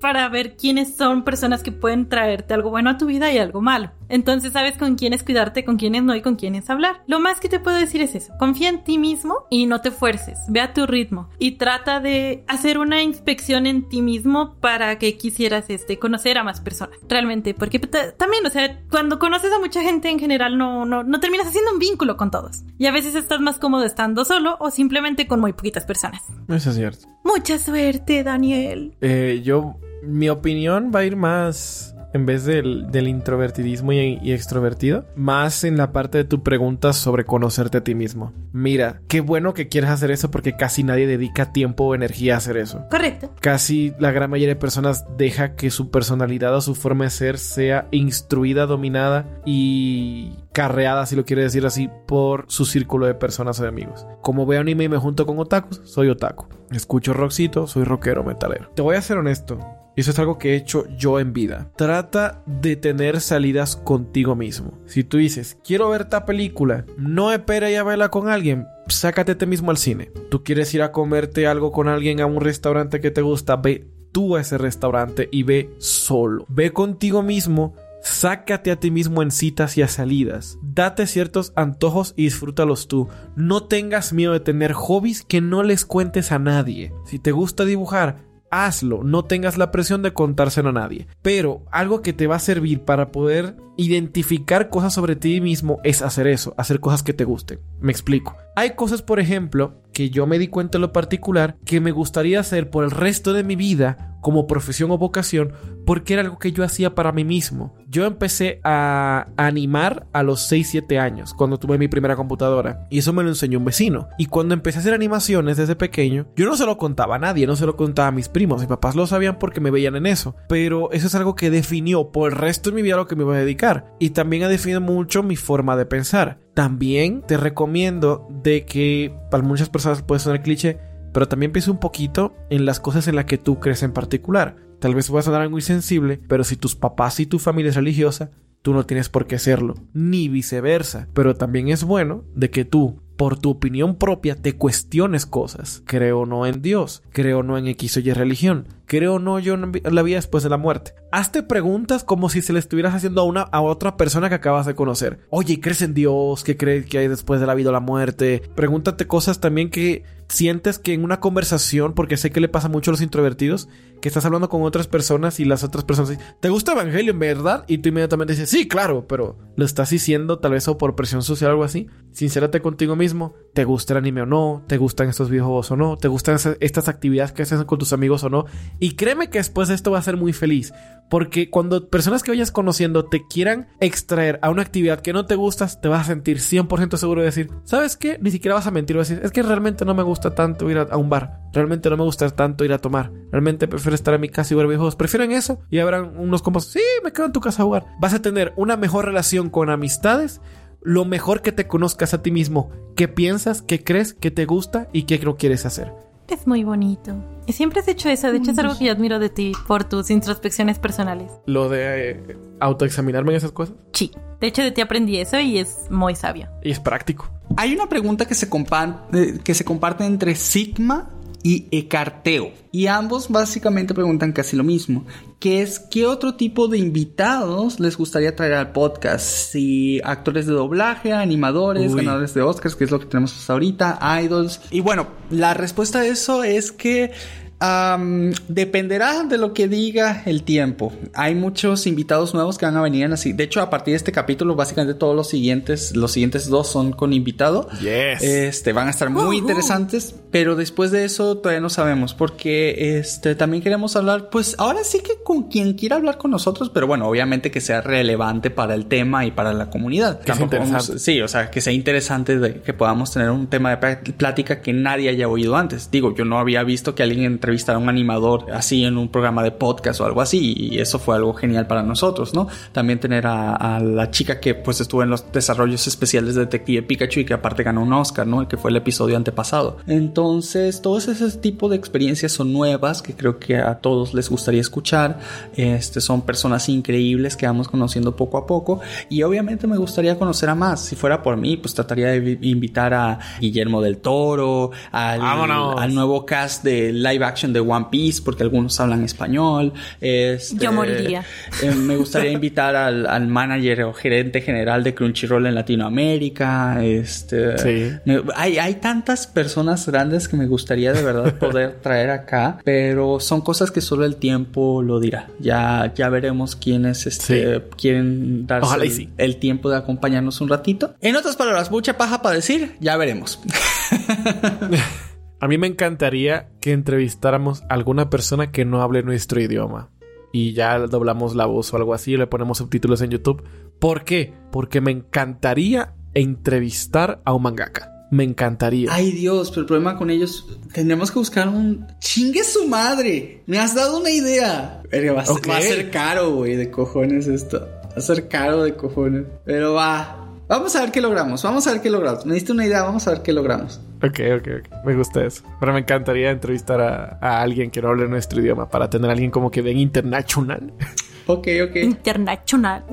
para ver quiénes son personas que pueden traerte algo bueno a tu vida y algo malo. Entonces sabes con quiénes cuidarte, con quiénes no y con quiénes hablar. Lo más que te puedo decir es eso. Confía en ti mismo y no te fuerces. Ve a tu ritmo y trata de hacer una inspección en ti mismo para que quisieras este, conocer a más personas. Realmente, porque también, o sea, cuando conoces a mucha gente en general no, no, no terminas haciendo un vínculo con todos. Y a veces estás más cómodo estando solo o simplemente con muy poquitas personas. Eso es cierto. Mucha suerte, Daniel. Eh, yo, mi opinión va a ir más en vez del, introvertidismo y, extrovertido, más en la parte de tu pregunta sobre conocerte a ti mismo. Mira, qué bueno que quieres hacer eso porque casi nadie dedica tiempo o energía a hacer eso. Correcto. Casi la gran mayoría de personas deja que su personalidad o su forma de ser sea instruida, dominada y carreada, si lo quiere decir así, por su círculo de personas o de amigos. Como veo anime y me junto con otakus, soy otaku. Escucho rockcito, soy rockero metalero. Te voy a ser honesto, y eso es algo que he hecho yo en vida. Trata de tener salidas contigo mismo. Si tú dices, quiero ver esta película, no espera a verla con alguien, sácate te mismo al cine. Tú quieres ir a comerte algo con alguien a un restaurante que te gusta, ve tú a ese restaurante y ve solo. Ve contigo mismo Sácate a ti mismo en citas y a salidas. Date ciertos antojos y disfrútalos tú. No tengas miedo de tener hobbies que no les cuentes a nadie. Si te gusta dibujar, hazlo, no tengas la presión de contárselo a nadie. Pero algo que te va a servir para poder identificar cosas sobre ti mismo es hacer eso, hacer cosas que te gusten. Me explico. Hay cosas, por ejemplo, que yo me di cuenta en lo particular que me gustaría hacer por el resto de mi vida como profesión o vocación porque era algo que yo hacía para mí mismo. Yo empecé a animar a los 6, 7 años cuando tuve mi primera computadora y eso me lo enseñó un vecino. Y cuando empecé a hacer animaciones desde pequeño, yo no se lo contaba a nadie, no se lo contaba a mis primos, mis papás lo sabían porque me veían en eso, pero eso es algo que definió por el resto de mi vida lo que me voy a dedicar y también ha definido mucho mi forma de pensar. También te recomiendo de que para muchas personas puede sonar cliché, pero también piensa un poquito en las cosas en las que tú crees en particular. Tal vez pueda sonar muy sensible, pero si tus papás y tu familia es religiosa, tú no tienes por qué serlo, ni viceversa. Pero también es bueno de que tú, por tu opinión propia, te cuestiones cosas. Creo no en Dios, creo no en X o Y religión, creo no yo en la vida después de la muerte. Hazte preguntas como si se le estuvieras haciendo a una a otra persona que acabas de conocer. Oye, ¿crees en Dios? ¿Qué crees que hay después de la vida o la muerte? Pregúntate cosas también que sientes que en una conversación, porque sé que le pasa mucho a los introvertidos, que estás hablando con otras personas y las otras personas dicen, ¿te gusta Evangelio en verdad? Y tú inmediatamente dices, sí, claro, pero lo estás diciendo tal vez o por presión social o algo así. Sincérate contigo mismo, ¿te gusta el anime o no? ¿Te gustan estos videojuegos o no? ¿Te gustan estas actividades que haces con tus amigos o no? Y créeme que después de esto va a ser muy feliz. Porque cuando personas que vayas conociendo te quieran extraer a una actividad que no te gustas, te vas a sentir 100% seguro de decir, ¿sabes qué? Ni siquiera vas a mentir, vas a decir, es que realmente no me gusta tanto ir a, un bar, realmente no me gusta tanto ir a tomar, realmente prefiero estar en mi casa y ver videojuegos, prefieren eso y habrán unos como, sí, me quedo en tu casa a jugar. Vas a tener una mejor relación con amistades lo mejor que te conozcas a ti mismo, qué piensas, qué crees, qué te gusta y qué no quieres hacer. Es muy bonito. Y siempre has hecho eso. De hecho, es algo que yo admiro de ti por tus introspecciones personales. Lo de eh, autoexaminarme en esas cosas. Sí. De hecho, de ti aprendí eso y es muy sabio. Y es práctico. Hay una pregunta que se, comparte, que se comparte entre Sigma y Ecarteo. Y ambos básicamente preguntan casi lo mismo, que es qué otro tipo de invitados les gustaría traer al podcast. Si actores de doblaje, animadores, ganadores de Oscars, que es lo que tenemos hasta ahorita, idols. Y bueno, la respuesta a eso es que dependerá de lo que diga el tiempo. Hay muchos invitados nuevos que van a venir así. De hecho, a partir de este capítulo, básicamente todos los siguientes, los siguientes dos son con invitado. Yes. Este van a estar muy interesantes, pero después de eso todavía no sabemos porque este también queremos hablar, pues ahora sí que con quien quiera hablar con nosotros, pero bueno, obviamente que sea relevante para el tema y para la comunidad. Que sea sí, o sea, que sea interesante de que podamos tener un tema de plática que nadie haya oído antes. Digo, yo no había visto que alguien entre entrevistar a un animador así en un programa de podcast o algo así y eso fue algo genial para nosotros, ¿no? También tener a, la chica que pues estuvo en los desarrollos especiales de Detective Pikachu y que aparte ganó un Oscar, ¿no? El que fue el episodio antepasado. Entonces, todos ese tipo de experiencias son nuevas que creo que a todos les gustaría escuchar. Este, son personas increíbles que vamos conociendo poco a poco y obviamente me gustaría conocer a más. Si fuera por mí, pues trataría de invitar a Guillermo del Toro, al, al nuevo cast de live action de One Piece, porque algunos hablan español. Este, Yo moriría. Eh, me gustaría invitar al, manager o gerente general de Crunchyroll en Latinoamérica. Este, hay, hay tantas personas grandes que me gustaría de verdad poder traer acá, pero son cosas que solo el tiempo lo dirá. Ya, ya veremos quiénes este, quieren darse el tiempo de acompañarnos un ratito. En otras palabras, mucha paja para decir, ya veremos. A mí me encantaría que entrevistáramos a alguna persona que no hable nuestro idioma. Y ya doblamos la voz o algo así, y le ponemos subtítulos en YouTube. ¿Por qué? Porque me encantaría entrevistar a un mangaka. Me encantaría. Ay Dios, pero el problema con ellos, tendremos que buscar un... ¡Chingue su madre! Me has dado una idea. Pero va, a ser caro, güey, de cojones esto. Va a ser caro de cojones. Pero va. Vamos a ver qué logramos. Vamos a ver qué logramos. Me diste una idea, vamos a ver qué logramos. Ok, ok, ok. Me gusta eso. Pero me encantaría entrevistar a, alguien que no hable nuestro idioma para tener a alguien como que bien internacional. Ok, ok. Internacional.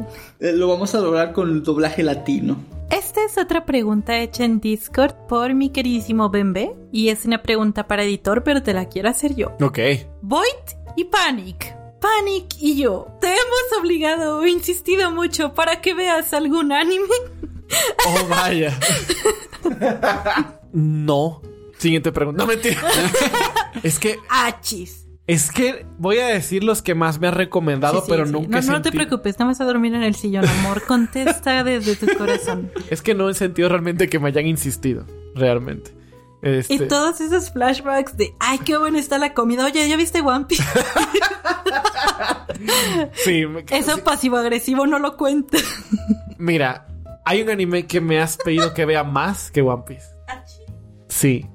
Eh, lo vamos a lograr con el doblaje latino. Esta es otra pregunta hecha en Discord por mi queridísimo Bembe. Y es una pregunta para editor, pero te la quiero hacer yo. Ok. Void y Panic. Panic y yo te hemos obligado o insistido mucho para que veas algún anime. Oh, vaya. No. Siguiente pregunta. No, mentira. es que. Achis. Es que voy a decir los que más me ha recomendado, pero nunca. No, no te preocupes, no vas a dormir en el sillón, amor. Contesta desde tu corazón. Es que no he sentido realmente que me hayan insistido. Realmente. Este, Y todos esos flashbacks de, ay, qué buena está la comida. Oye, ¿ya viste One Piece? sí, me- Eso pasivo-agresivo no lo cuenta. Mira, hay un anime que me has pedido que vea más que One Piece. Sí.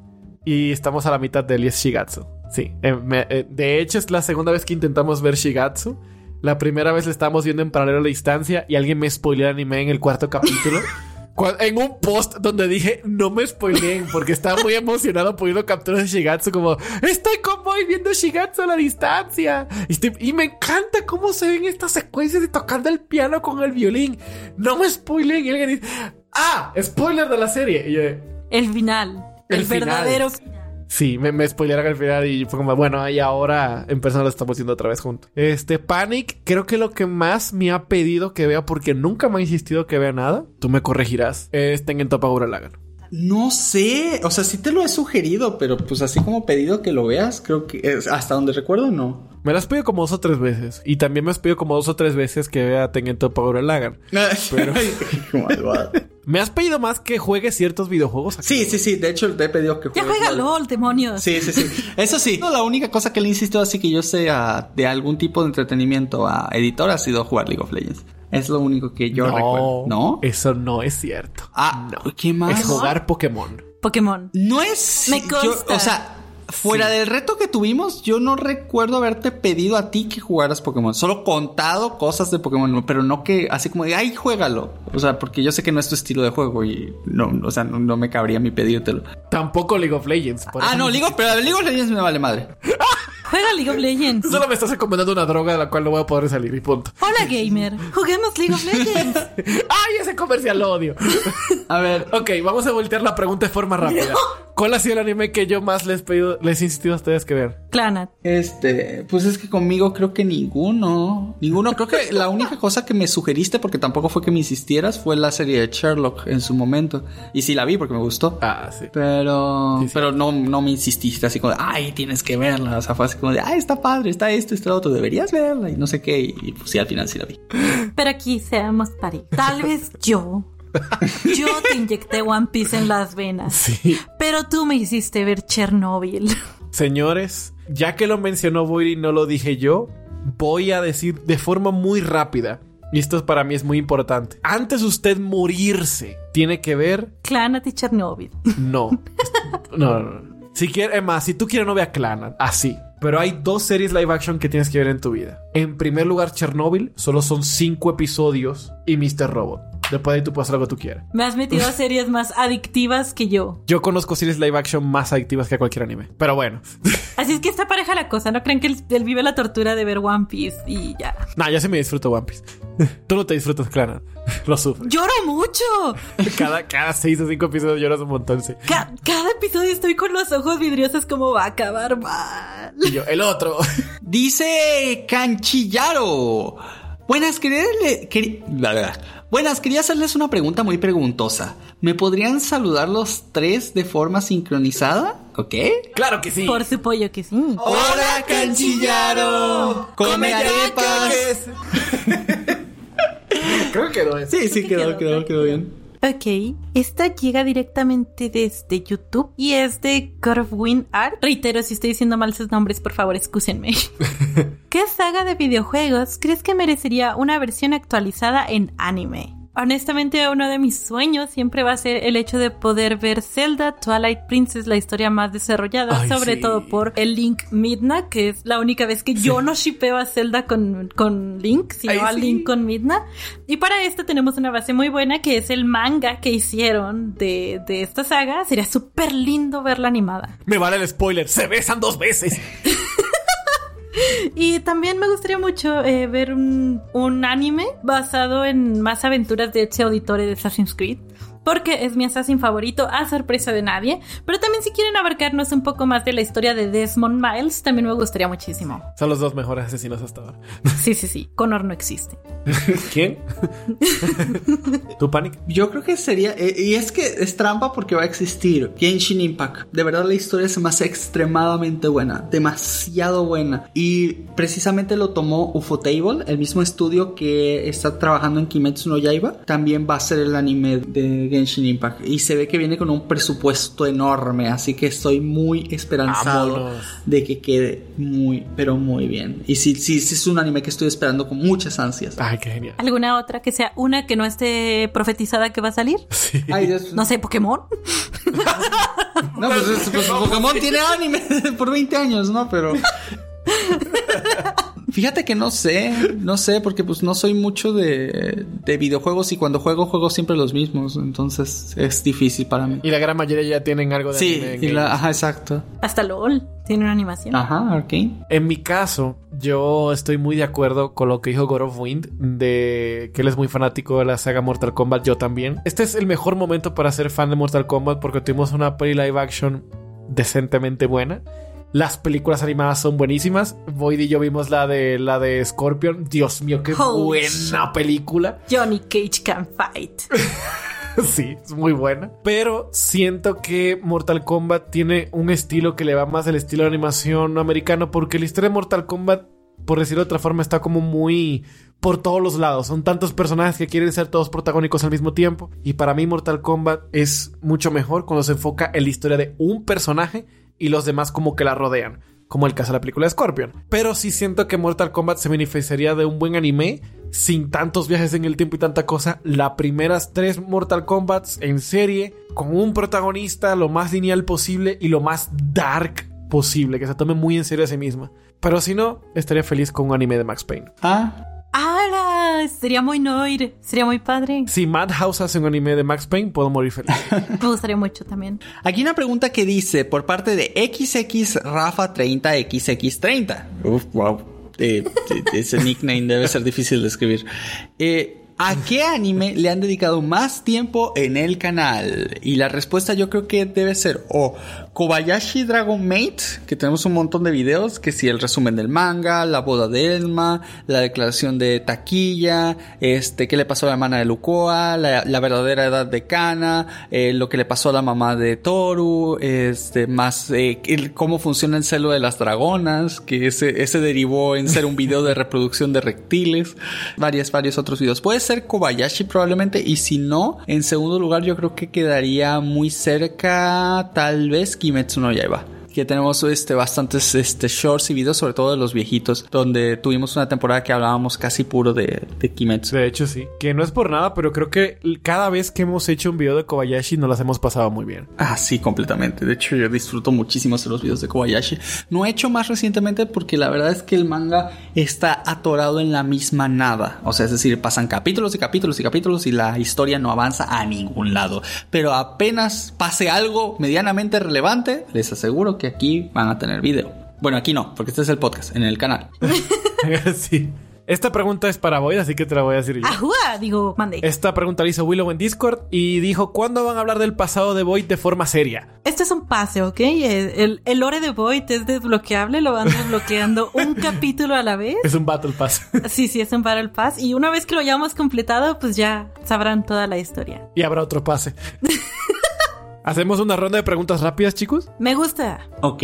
Y estamos a la mitad de él y es Shigatsu. Sí. Eh, me- eh, de hecho, es la segunda vez que intentamos ver Shigatsu. La primera vez lo estábamos viendo en paralelo a la distancia y alguien me spoileó el anime en el cuarto capítulo. En un post donde dije no me spoileen porque estaba muy emocionado pudiendo capturar Shigatsu como estoy con Boy viendo Shigatsu a la distancia y, estoy- y me encanta cómo se ven estas secuencias de tocando el piano con el violín no me spoileen y alguien dice ah spoiler de la serie y yo El final. El, El final. verdadero. Sí, me, me spoilearon al final y fue como, bueno, y ahora en persona lo estamos viendo otra vez juntos. Este, Panic, creo que lo que más me ha pedido que vea, porque nunca me ha insistido que vea nada, tú me corregirás, es Tengen Toppa Gurren Lagann. No sé, o sea, sí te lo he sugerido, pero pues así como pedido que lo veas, creo que es- hasta donde recuerdo no. Me las pedido como dos o tres veces. Y también me has pedido como dos o tres veces que vea Tengen Toppa Gurren Lagann. Pero... malvado. ¿Me has pedido más que juegue ciertos videojuegos? Sí, sí, sí, de hecho te he pedido que Ya juegues juega LOL. LOL, demonios. Sí, sí, sí. Eso sí. No, la única cosa que le insisto así que yo sea de algún tipo de entretenimiento a editor ha sido jugar League of Legends. Es lo único que yo recuerdo. ¿No? Eso no es cierto. Ah, ¿qué más? Es jugar Pokémon. Pokémon. No es. Me yo- o sea, fuera del reto que tuvimos, yo no recuerdo haberte pedido a ti que jugaras Pokémon. Solo contado cosas de Pokémon, pero no que así como de ay, juégalo. O sea, porque yo sé que no es tu estilo de juego y no, o sea, no, no me cabría mi pedírtelo. Tampoco League of Legends. por Ah, no, League of, pero League of Legends me vale madre. Juega League of Legends. Solo me estás recomendando una droga de la cual no voy a poder salir y punto. Hola, gamer. Juguemos League of Legends. ¡Ay, ese comercial lo odio! A ver, ok, vamos a voltear la pregunta de forma rápida. ¿Cuál ha sido el anime que yo más les he pedido, les he insistido a ustedes que vean? Clanat. Este, pues es que conmigo creo que ninguno. Ninguno. Creo que la única cosa que me sugeriste, porque tampoco fue que me insistieras, fue la serie de Sherlock en su momento. Y sí la vi porque me gustó. Ah, sí. Pero, Sí, sí. pero no, no me insististe así como de, ay, tienes que verla. O sea, fue así como de, ay, está padre, está esto, está lo otro, deberías verla y no sé qué. Y, y, pues sí, al final sí la vi. Pero aquí seamos pareja. Tal vez yo. Yo te inyecté One Piece en las venas. Sí. Pero tú me hiciste ver Chernobyl. Señores, ya que lo mencionó Boiri y no lo dije yo, voy a decir de forma muy rápida. Y esto para mí es muy importante. Antes usted morirse, tiene que ver Clanat y Chernobyl. No. No, no, no. Si quiere, es más, si tú quieres no vea Clan, así. Pero hay dos series live action que tienes que ver en tu vida. En primer lugar, Chernobyl, solo son cinco episodios y Mr. Robot. Después de ahí tú puedes hacer lo que tú quieras. Me has metido a series más adictivas que yo. Yo conozco series live action más adictivas que cualquier anime. Pero bueno. Así es que está pareja la cosa. No creen que él, él vive la tortura de ver One Piece y ya. nah, ya se me disfruto One Piece. Tú no te disfrutas Clan. Lo sufres. Lloro mucho. Cada, cada seis o cinco episodios lloras un montón, sí. Ca- cada episodio estoy con los ojos vidriosos como va a acabar mal. Y yo, el otro. Dice Canchillaro. Buenas, quería, le- queri- bla, bla, bla. Buenas, quería hacerles una pregunta muy preguntosa. ¿Me podrían saludar los tres de forma sincronizada? ¿Ok? claro que sí. Por su pollo que sí. ¡Hola, Canchillaro! ¡Come arepas! Creo que quedó eso. Sí, sí, quedó, quedó, quedó bien. Ok, esta llega directamente desde YouTube y es de God of Wind Art. Reitero, si estoy diciendo mal sus nombres, por favor, excúsenme. ¿Qué saga de videojuegos crees que merecería una versión actualizada en anime? Honestamente, uno de mis sueños siempre va a ser el hecho de poder ver Zelda Twilight Princess, la historia más desarrollada, Ay, sobre sí. todo por el Link Midna, que es la única vez que yo no shipeo a Zelda con, con Link, sino Ay, a sí. Link con Midna. Y para esto tenemos una base muy buena que es el manga que hicieron de, de esta saga. Sería súper lindo verla animada. Me vale el spoiler. Se besan dos veces. Y también me gustaría mucho eh, ver un, anime basado en más aventuras de Ezio Auditore de Assassin's Creed. Porque es mi assassin favorito, a sorpresa de nadie. Pero también si quieren abarcarnos un poco más de la historia de Desmond Miles, también me gustaría muchísimo. Son los dos mejores asesinos hasta ahora. Sí, sí, sí. Connor no existe. ¿Quién? ¿Tu Panic? Yo creo que sería, eh, y es que es trampa porque va a existir Genshin Impact. De verdad la historia se me hace extremadamente buena, demasiado buena. Y precisamente lo tomó Ufotable, el mismo estudio que está trabajando en Kimetsu no Yaiba. También va a ser el anime de Genshin Impact. Y se ve que viene con un presupuesto enorme, así que estoy muy esperanzado Vámonos. de que quede muy, pero muy bien. Y sí, sí, sí es un anime que estoy esperando con muchas ansias. Ay, qué genial. ¿Alguna otra que sea una que no esté profetizada que va a salir? Sí. Ay, Dios. No sé, Pokémon. No, pues, es- pues Pokémon tiene anime por 20 años, ¿no? Pero. Fíjate que no sé, no sé, porque pues no soy mucho de, de videojuegos y cuando juego, juego siempre los mismos, entonces es difícil para mí. Y la gran mayoría ya tienen algo de Sí, anime en y la, ellos. ajá, exacto. Hasta LOL. Tiene una animación. Ajá, Arcane. En mi caso, yo estoy muy de acuerdo con lo que dijo God of Wind, de que él es muy fanático de la saga Mortal Kombat, yo también. Este es el mejor momento para ser fan de Mortal Kombat porque tuvimos una peli live action decentemente buena. Las películas animadas son buenísimas. Void y yo vimos la de la de Scorpion. Dios mío, qué Holy buena película. Johnny Cage can fight. Sí, es muy buena. Pero siento que Mortal Kombat tiene un estilo que le va más al estilo de animación americano. Porque la historia de Mortal Kombat, por decirlo de otra forma, está como muy por todos los lados. Son tantos personajes que quieren ser todos protagónicos al mismo tiempo. Y para mí Mortal Kombat es mucho mejor cuando se enfoca en la historia de un personaje y los demás como que la rodean. Como el caso de la película de Scorpion. Pero sí siento que Mortal Kombat se beneficiaría de un buen anime sin tantos viajes en el tiempo y tanta cosa. Las primeras tres Mortal Kombats en serie con un protagonista lo más lineal posible y lo más dark posible, que se tome muy en serio a sí misma. Pero si no, estaría feliz con un anime de Max Payne. Ah, ¡Hala! Sería muy noir. Sería muy padre. Si Madhouse hace un anime de Max Payne, puedo morir feliz. Me gustaría mucho también. Aquí una pregunta que dice por parte de XX Rafa 30 XX30. Uf, wow. Eh, eh, ese nickname debe ser difícil de escribir. Eh, ¿A qué anime le han dedicado más tiempo en el canal? Y la respuesta yo creo que debe ser o Kobayashi Dragon Maid, que tenemos un montón de videos, que si el resumen del manga, la boda de Elma, la declaración de Taquilla, este, qué le pasó a la hermana de Lukoa, la, verdadera edad de Kana, eh, lo que le pasó a la mamá de Toru, este, más eh, el- cómo funciona el celo de las dragonas, que ese, ese derivó en ser un video de reproducción de reptiles, varias, varios otros videos. Puede ser Kobayashi probablemente, y si no, en segundo lugar yo creo que quedaría muy cerca, tal vez Kimetsu no Yaiba. Que tenemos este, bastantes este, shorts y videos, sobre todo de los viejitos, donde tuvimos una temporada que hablábamos casi puro de, de Kimetsu. De hecho, sí. Que no es por nada, pero creo que cada vez que hemos hecho un video de Kobayashi nos las hemos pasado muy bien. Ah, sí, completamente. De hecho, yo disfruto muchísimo hacer los videos de Kobayashi. No he hecho más recientemente porque la verdad es que el manga está atorado en la misma nada. O sea, es decir, pasan capítulos y capítulos y capítulos y la historia no avanza a ningún lado. Pero apenas pase algo medianamente relevante, les aseguro que aquí van a tener video. Bueno, aquí no, porque este es el podcast, en el canal. sí. Esta pregunta es para Void, así que te la voy a decir yo. ¡Ajúa! Digo, mande. Esta pregunta la hizo Willow en Discord y dijo: ¿Cuándo van a hablar del pasado de Void de forma seria? Esto es un pase, ¿ok? El, el lore de Void es desbloqueable, lo van desbloqueando un capítulo a la vez. Es un Battle Pass. Sí, sí, es un Battle Pass. Y una vez que lo hayamos completado, pues ya sabrán toda la historia. y habrá otro pase. ¿Hacemos una ronda de preguntas rápidas, chicos? Me gusta. Ok.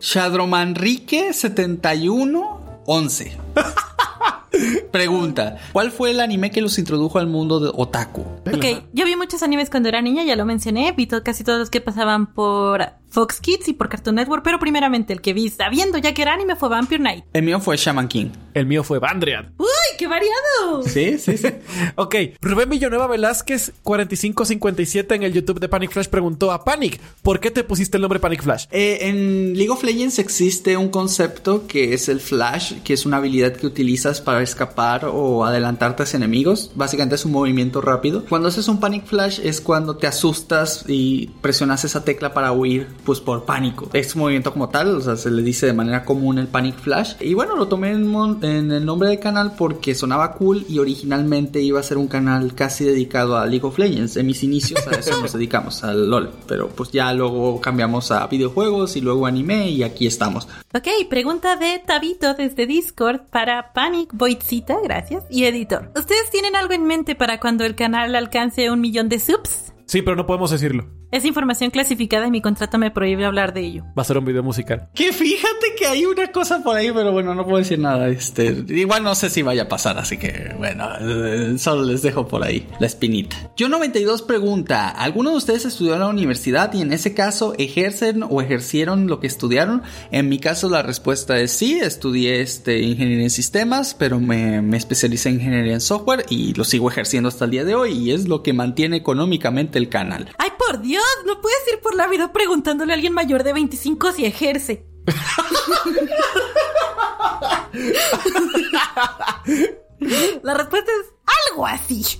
Shadromanrique 7111. Pregunta: ¿Cuál fue el anime que los introdujo al mundo de Otaku? Ok, yo vi muchos animes cuando era niña, ya lo mencioné. Vi casi todos los que pasaban por Fox Kids y por Cartoon Network. Pero primeramente el que vi sabiendo ya que era anime fue Vampire Night. El mío fue Shaman King. El mío fue Bandriad. ¡Uy, qué variado! Sí, sí, sí. Ok, Rubén Villanueva Velázquez 4557 en el YouTube de Panic Flash preguntó a Panic, ¿por qué te pusiste el nombre Panic Flash? Eh, en League of Legends existe un concepto que es el flash, que es una habilidad que utilizas para escapar o adelantarte hacia enemigos. Básicamente es un movimiento rápido. Cuando haces un panic flash es cuando te asustas y presionas esa tecla para huir, pues por pánico. Es un movimiento como tal, o sea, se le dice de manera común el panic flash. Y bueno, lo tomé en, mon- en el nombre del canal porque sonaba cool y originalmente iba a ser un canal casi dedicado a League of Legends. En mis inicios a eso nos dedicamos, al LOL. Pero pues ya luego cambiamos a videojuegos y luego anime y aquí estamos. Ok, pregunta de Tabito desde Discord para Panic Voidcita, gracias, y editor. ¿Ustedes tienen algo en mente para cuando el canal alcance un millón de subs? Sí, pero no podemos decirlo. Es información clasificada y mi contrato me prohíbe hablar de ello. Va a ser un video musical. Que fíjate que hay una cosa por ahí, pero bueno, no puedo decir nada. Este, igual no sé si vaya a pasar, así que bueno, eh, solo les dejo por ahí la espinita. Yo 92 pregunta, ¿alguno de ustedes estudió en la universidad y en ese caso ejercen o ejercieron lo que estudiaron? En mi caso la respuesta es sí, estudié este, ingeniería en sistemas, pero me, me especialicé en ingeniería en software y lo sigo ejerciendo hasta el día de hoy y es lo que mantiene económicamente el canal. ¡Ay, por Dios! No puedes ir por la vida preguntándole a alguien mayor de 25 si ejerce. La respuesta es algo así.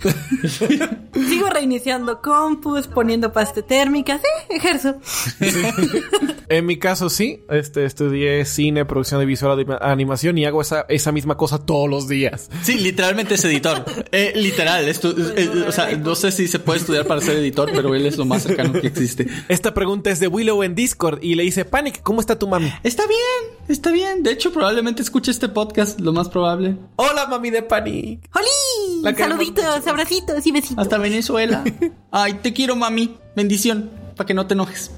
Sigo reiniciando compus, poniendo pasta térmica. Sí, ejerzo. En mi caso, sí. Este, estudié cine, producción de visual, de animación y hago esa, esa misma cosa todos los días. Sí, literalmente es editor. Eh, literal, esto, eh, o sea, no sé si se puede estudiar para ser editor, pero él es lo más cercano que existe. Esta pregunta es de Willow en Discord y le dice, Panic, ¿cómo está tu mami? Está bien, está bien. De hecho, probablemente escuche este podcast, lo más probable. Hola, mami de Panic. ¡Holi! Saluditos, abracitos y besitos. Hasta Venezuela. Ay, te quiero, mami. Bendición, para que no te enojes.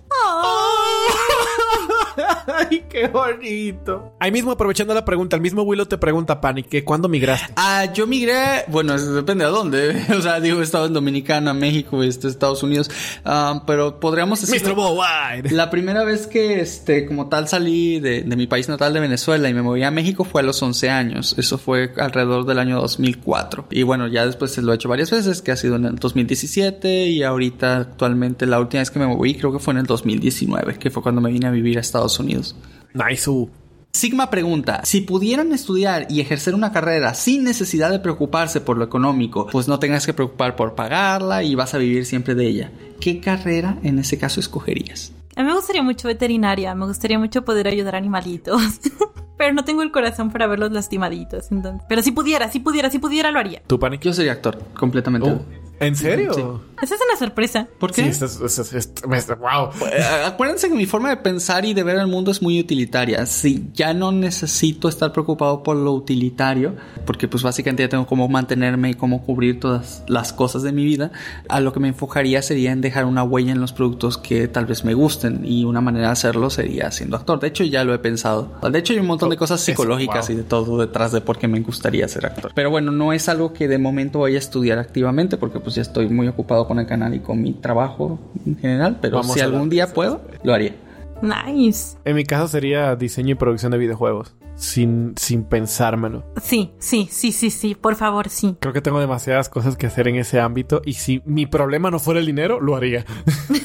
Ay, qué bonito. Ahí mismo aprovechando la pregunta, el mismo Willow te pregunta, Panic, que ¿cuándo migraste? Ah, yo migré, bueno, depende a dónde. O sea, digo, he estado en Dominicana, México, este, Estados Unidos. Ah, pero podríamos decir. Mr. Worldwide. La primera vez que, este, como tal salí de, de mi país natal de Venezuela y me moví a México fue a los 11 años. Eso fue alrededor del año 2004. Y bueno, ya después se lo he hecho varias veces, que ha sido en el 2017 y ahorita actualmente la última vez que me moví creo que fue en el 2019, que fue cuando me vine a vivir a Estados Unidos. Nice. uh. Sigma pregunta, si pudieran estudiar y ejercer una carrera sin necesidad de preocuparse por lo económico, pues no tengas que preocupar por pagarla y vas a vivir siempre de ella, ¿qué carrera en ese caso escogerías? A mí me gustaría mucho veterinaria, me gustaría mucho poder ayudar a animalitos. Pero no tengo el corazón para verlos lastimaditos. entonces- Pero si pudiera, si pudiera, si pudiera, lo haría. ¿Tu Panic? Yo sería actor, completamente. Oh, ¿En serio? Sí. Esa es una sorpresa. ¿Por qué? Sí, es- es- esto- wow. Eh, Acuérdense que mi forma de pensar y de ver el mundo es muy utilitaria. Si ya no necesito estar preocupado por lo utilitario, porque pues básicamente ya tengo cómo mantenerme y cómo cubrir todas las cosas de mi vida, a lo que me enfocaría sería en dejar una huella en los productos que tal vez me gusten y una manera de hacerlo sería siendo actor. De hecho ya lo he pensado. De hecho hay un montón de cosas Eso, psicológicas wow. y de todo detrás de por qué me gustaría ser actor. Pero bueno, no es algo que de momento vaya a estudiar activamente porque pues ya estoy muy ocupado con el canal y con mi trabajo en general, pero Vamos si algún día puedo, lo haría. Nice. En mi caso sería diseño y producción de videojuegos. Sin, sin pensármelo. Sí, sí, sí, sí, sí, por favor, sí. Creo que tengo demasiadas cosas que hacer en ese ámbito y si mi problema no fuera el dinero, lo haría.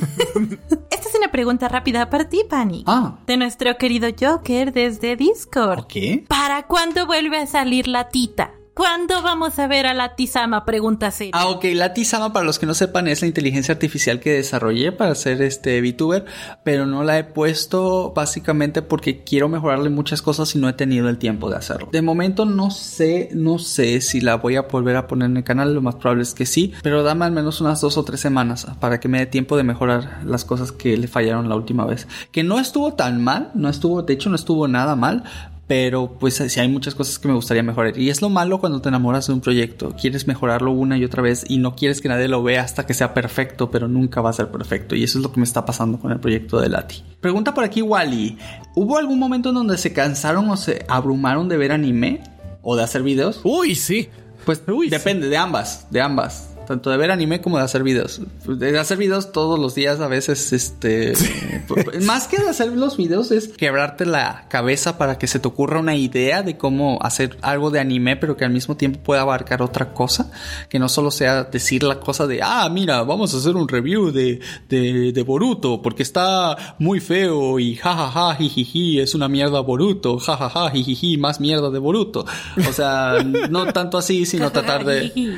Esta es una pregunta rápida para ti, Pani. Ah, De nuestro querido Joker desde Discord. ok. ¿Para cuándo vuelve a salir la tita? ¿Cuándo vamos a ver a la Tizama? Pregunta seria. Ah, ok. La Tizama, para los que no sepan, es la inteligencia artificial que desarrollé para ser este VTuber, pero no la he puesto básicamente porque quiero mejorarle muchas cosas y no he tenido el tiempo de hacerlo. De momento no sé, no sé si la voy a volver a poner en el canal, lo más probable es que sí, pero dame al menos unas dos o tres semanas para que me dé tiempo de mejorar las cosas que le fallaron la última vez. Que no estuvo tan mal, no estuvo, de hecho no estuvo nada mal, pero pues sí hay muchas cosas que me gustaría mejorar. Y es lo malo cuando te enamoras de un proyecto. Quieres mejorarlo una y otra vez y no quieres que nadie lo vea hasta que sea perfecto, pero nunca va a ser perfecto. Y eso es lo que me está pasando con el proyecto de Lati. Pregunta por aquí Wally. ¿Hubo algún momento en donde se cansaron o se abrumaron de ver anime? ¿O de hacer videos? Uy, sí. Pues Uy, depende, de ambas, de ambas. Tanto de ver anime como de hacer videos. De hacer videos todos los días a veces, este... Más que de hacer los videos es quebrarte la cabeza para que se te ocurra una idea de cómo hacer algo de anime, pero que al mismo tiempo pueda abarcar otra cosa. Que no solo sea decir la cosa de, ah, mira, vamos a hacer un review de, de, de Boruto porque está muy feo y jajaja, jijiji, es una mierda Boruto, jajaja, jijiji, más mierda de Boruto. O sea, no tanto así, sino tratar de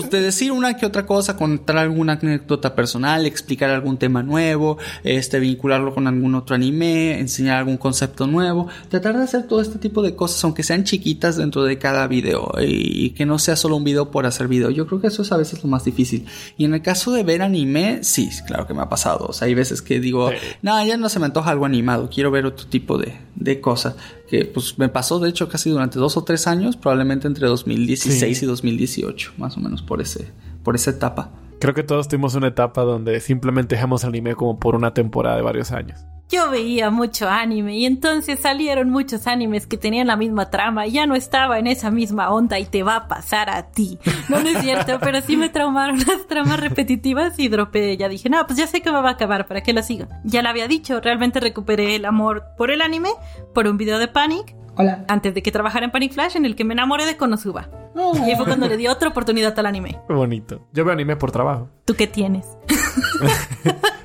pues de decir una que otra cosa, contar alguna anécdota personal, explicar algún tema nuevo, este vincularlo con algún otro anime, enseñar algún concepto nuevo, tratar de hacer todo este tipo de cosas, aunque sean chiquitas dentro de cada video y que no sea solo un video por hacer video. Yo creo que eso es a veces lo más difícil. Y en el caso de ver anime, sí, claro que me ha pasado. O sea, hay veces que digo, no, ya no se me antoja algo animado, quiero ver otro tipo de, de cosas. Que pues me pasó de hecho casi durante dos o tres años, probablemente entre 2016 Sí. y 2018, más o menos por ese, por esa etapa. Creo que todos tuvimos una etapa donde simplemente dejamos anime como por una temporada de varios años. Yo veía mucho anime y entonces salieron muchos animes que tenían la misma trama y ya no estaba en esa misma onda y te va a pasar a ti. No, no es cierto, pero sí me traumaron las tramas repetitivas y dropé. Ya dije, no, pues ya sé que me va a acabar, ¿para qué la sigo? Ya la había dicho, realmente recuperé el amor por el anime, por un video de Panic. Hola. Antes de que trabajara en Panic Flash, en el que me enamoré de Konosuba. Y ahí fue cuando le di otra oportunidad al anime. Qué bonito. Yo veo anime por trabajo. ¿Tú qué tienes?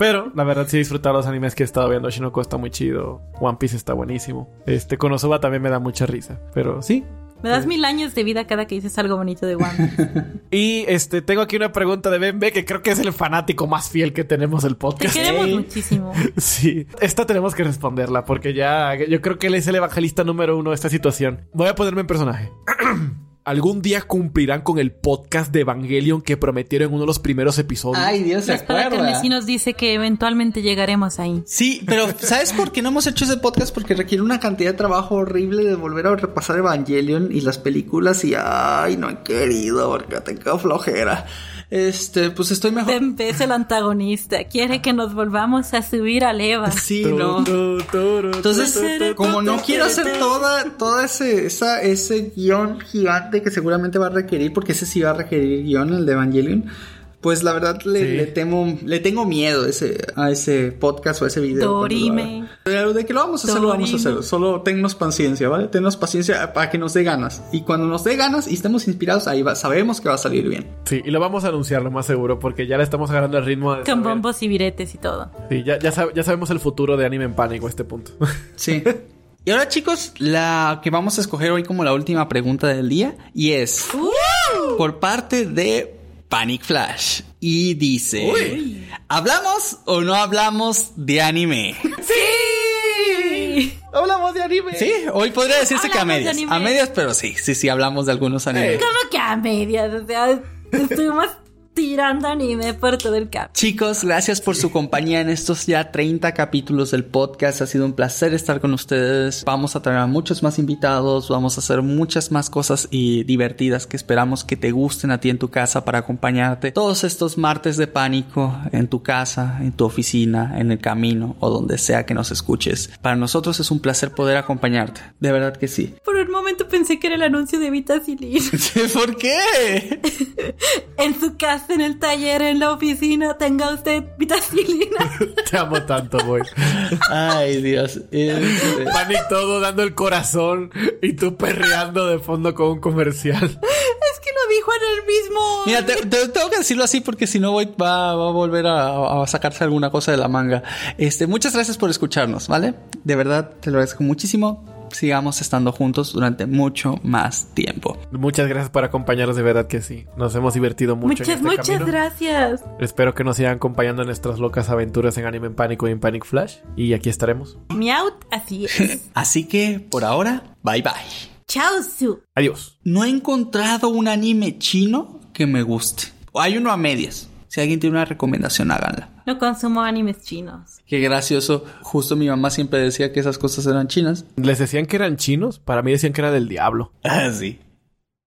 Pero la verdad sí he disfrutado los animes que he estado viendo. Shinoko está muy chido. One Piece está buenísimo. Este Konosuba también me da mucha risa. Pero sí. Me das mil años de vida cada que dices algo bonito de One Piece. Y este tengo aquí una pregunta de Ben B, que creo que es el fanático más fiel que tenemos del Te podcast. queremos Ey. muchísimo. Sí, esta tenemos que responderla porque ya yo creo que él es el evangelista número uno de esta situación. Voy a ponerme en personaje. ¿Algún día cumplirán con el podcast de Evangelion que prometieron en uno de los primeros episodios? Ay, Dios se acuerda. carmesí nos dice que eventualmente llegaremos ahí. Sí, pero ¿sabes por qué no hemos hecho ese podcast? Porque requiere una cantidad de trabajo horrible de volver a repasar Evangelion y las películas y ay, no he querido porque tengo flojera. Este, pues estoy mejor. Bembe es el antagonista. Quiere que nos volvamos a subir al Eva. Sí, no. Entonces, como no quiero hacer toda, toda ese, esa, ese guion gigante que seguramente va a requerir, porque ese sí va a requerir guion, el de Evangelion, pues la verdad le, Sí. le temo, le tengo miedo a ese, a ese podcast o a ese video. Dorime. Pero de que lo vamos a hacer, lo vamos a hacer. Solo tennos paciencia, ¿vale? Tennos paciencia para que nos dé ganas. Y cuando nos dé ganas y estemos inspirados, ahí va, sabemos que va a salir bien. Sí, y lo vamos a anunciar lo más seguro porque ya le estamos agarrando el ritmo. De Con saber- bombos y viretes y todo. Sí, ya, ya, sab- ya sabemos el futuro de Anime en Pánico a este punto. Sí. Y ahora chicos, la que vamos a escoger hoy como la última pregunta del día y es por parte de Panic Flash y dice, ¿hablamos o no hablamos de anime? ¡Sí! Hablamos de anime. Sí, hoy podría decirse que a Hablamos de medias. anime. A medias, pero sí, sí, sí, hablamos de algunos animes. ¿Cómo que a medias? O sea, estuvimos tirando anime por todo el cap. Chicos, gracias por su compañía en estos ya 30 capítulos del podcast. Ha sido un placer estar con ustedes. Vamos a traer a muchos más invitados, vamos a hacer muchas más cosas y divertidas que esperamos que te gusten a ti en tu casa para acompañarte todos estos martes de pánico en tu casa, en tu oficina, en el camino o donde sea que nos escuches. Para nosotros es un placer poder acompañarte. De verdad que sí. Por un momento pensé que era el anuncio de Vitacilin. ¿Por qué? en su casa, en el taller, en la oficina, tenga usted Vitacilina. Te amo tanto, boy. Ay, Dios. Este- Panic todo dando el corazón y tú perreando de fondo con un comercial. es que lo dijo en el mismo. Mira, te, te- tengo que decirlo así porque si no voy, va, va a volver a, a sacarse alguna cosa de la manga. Este, muchas gracias por escucharnos, ¿vale? De verdad, te lo agradezco muchísimo. Sigamos estando juntos durante mucho más tiempo. Muchas gracias por acompañarnos, de verdad que sí. Nos hemos divertido mucho muchas, en este muchas camino. gracias. Espero que nos sigan acompañando en nuestras locas aventuras en Anime en Pánico y en Panic Flash. Y aquí estaremos. Miaut, así es. Así que, por ahora, bye bye. Chao, Su. Adiós. No he encontrado un anime chino que me guste. O hay uno a medias. Si alguien tiene una recomendación, háganla. No consumo animes chinos. Qué gracioso. Justo mi mamá siempre decía que esas cosas eran chinas. Les decían que eran chinos. Para mí decían que era del diablo. Ah, sí.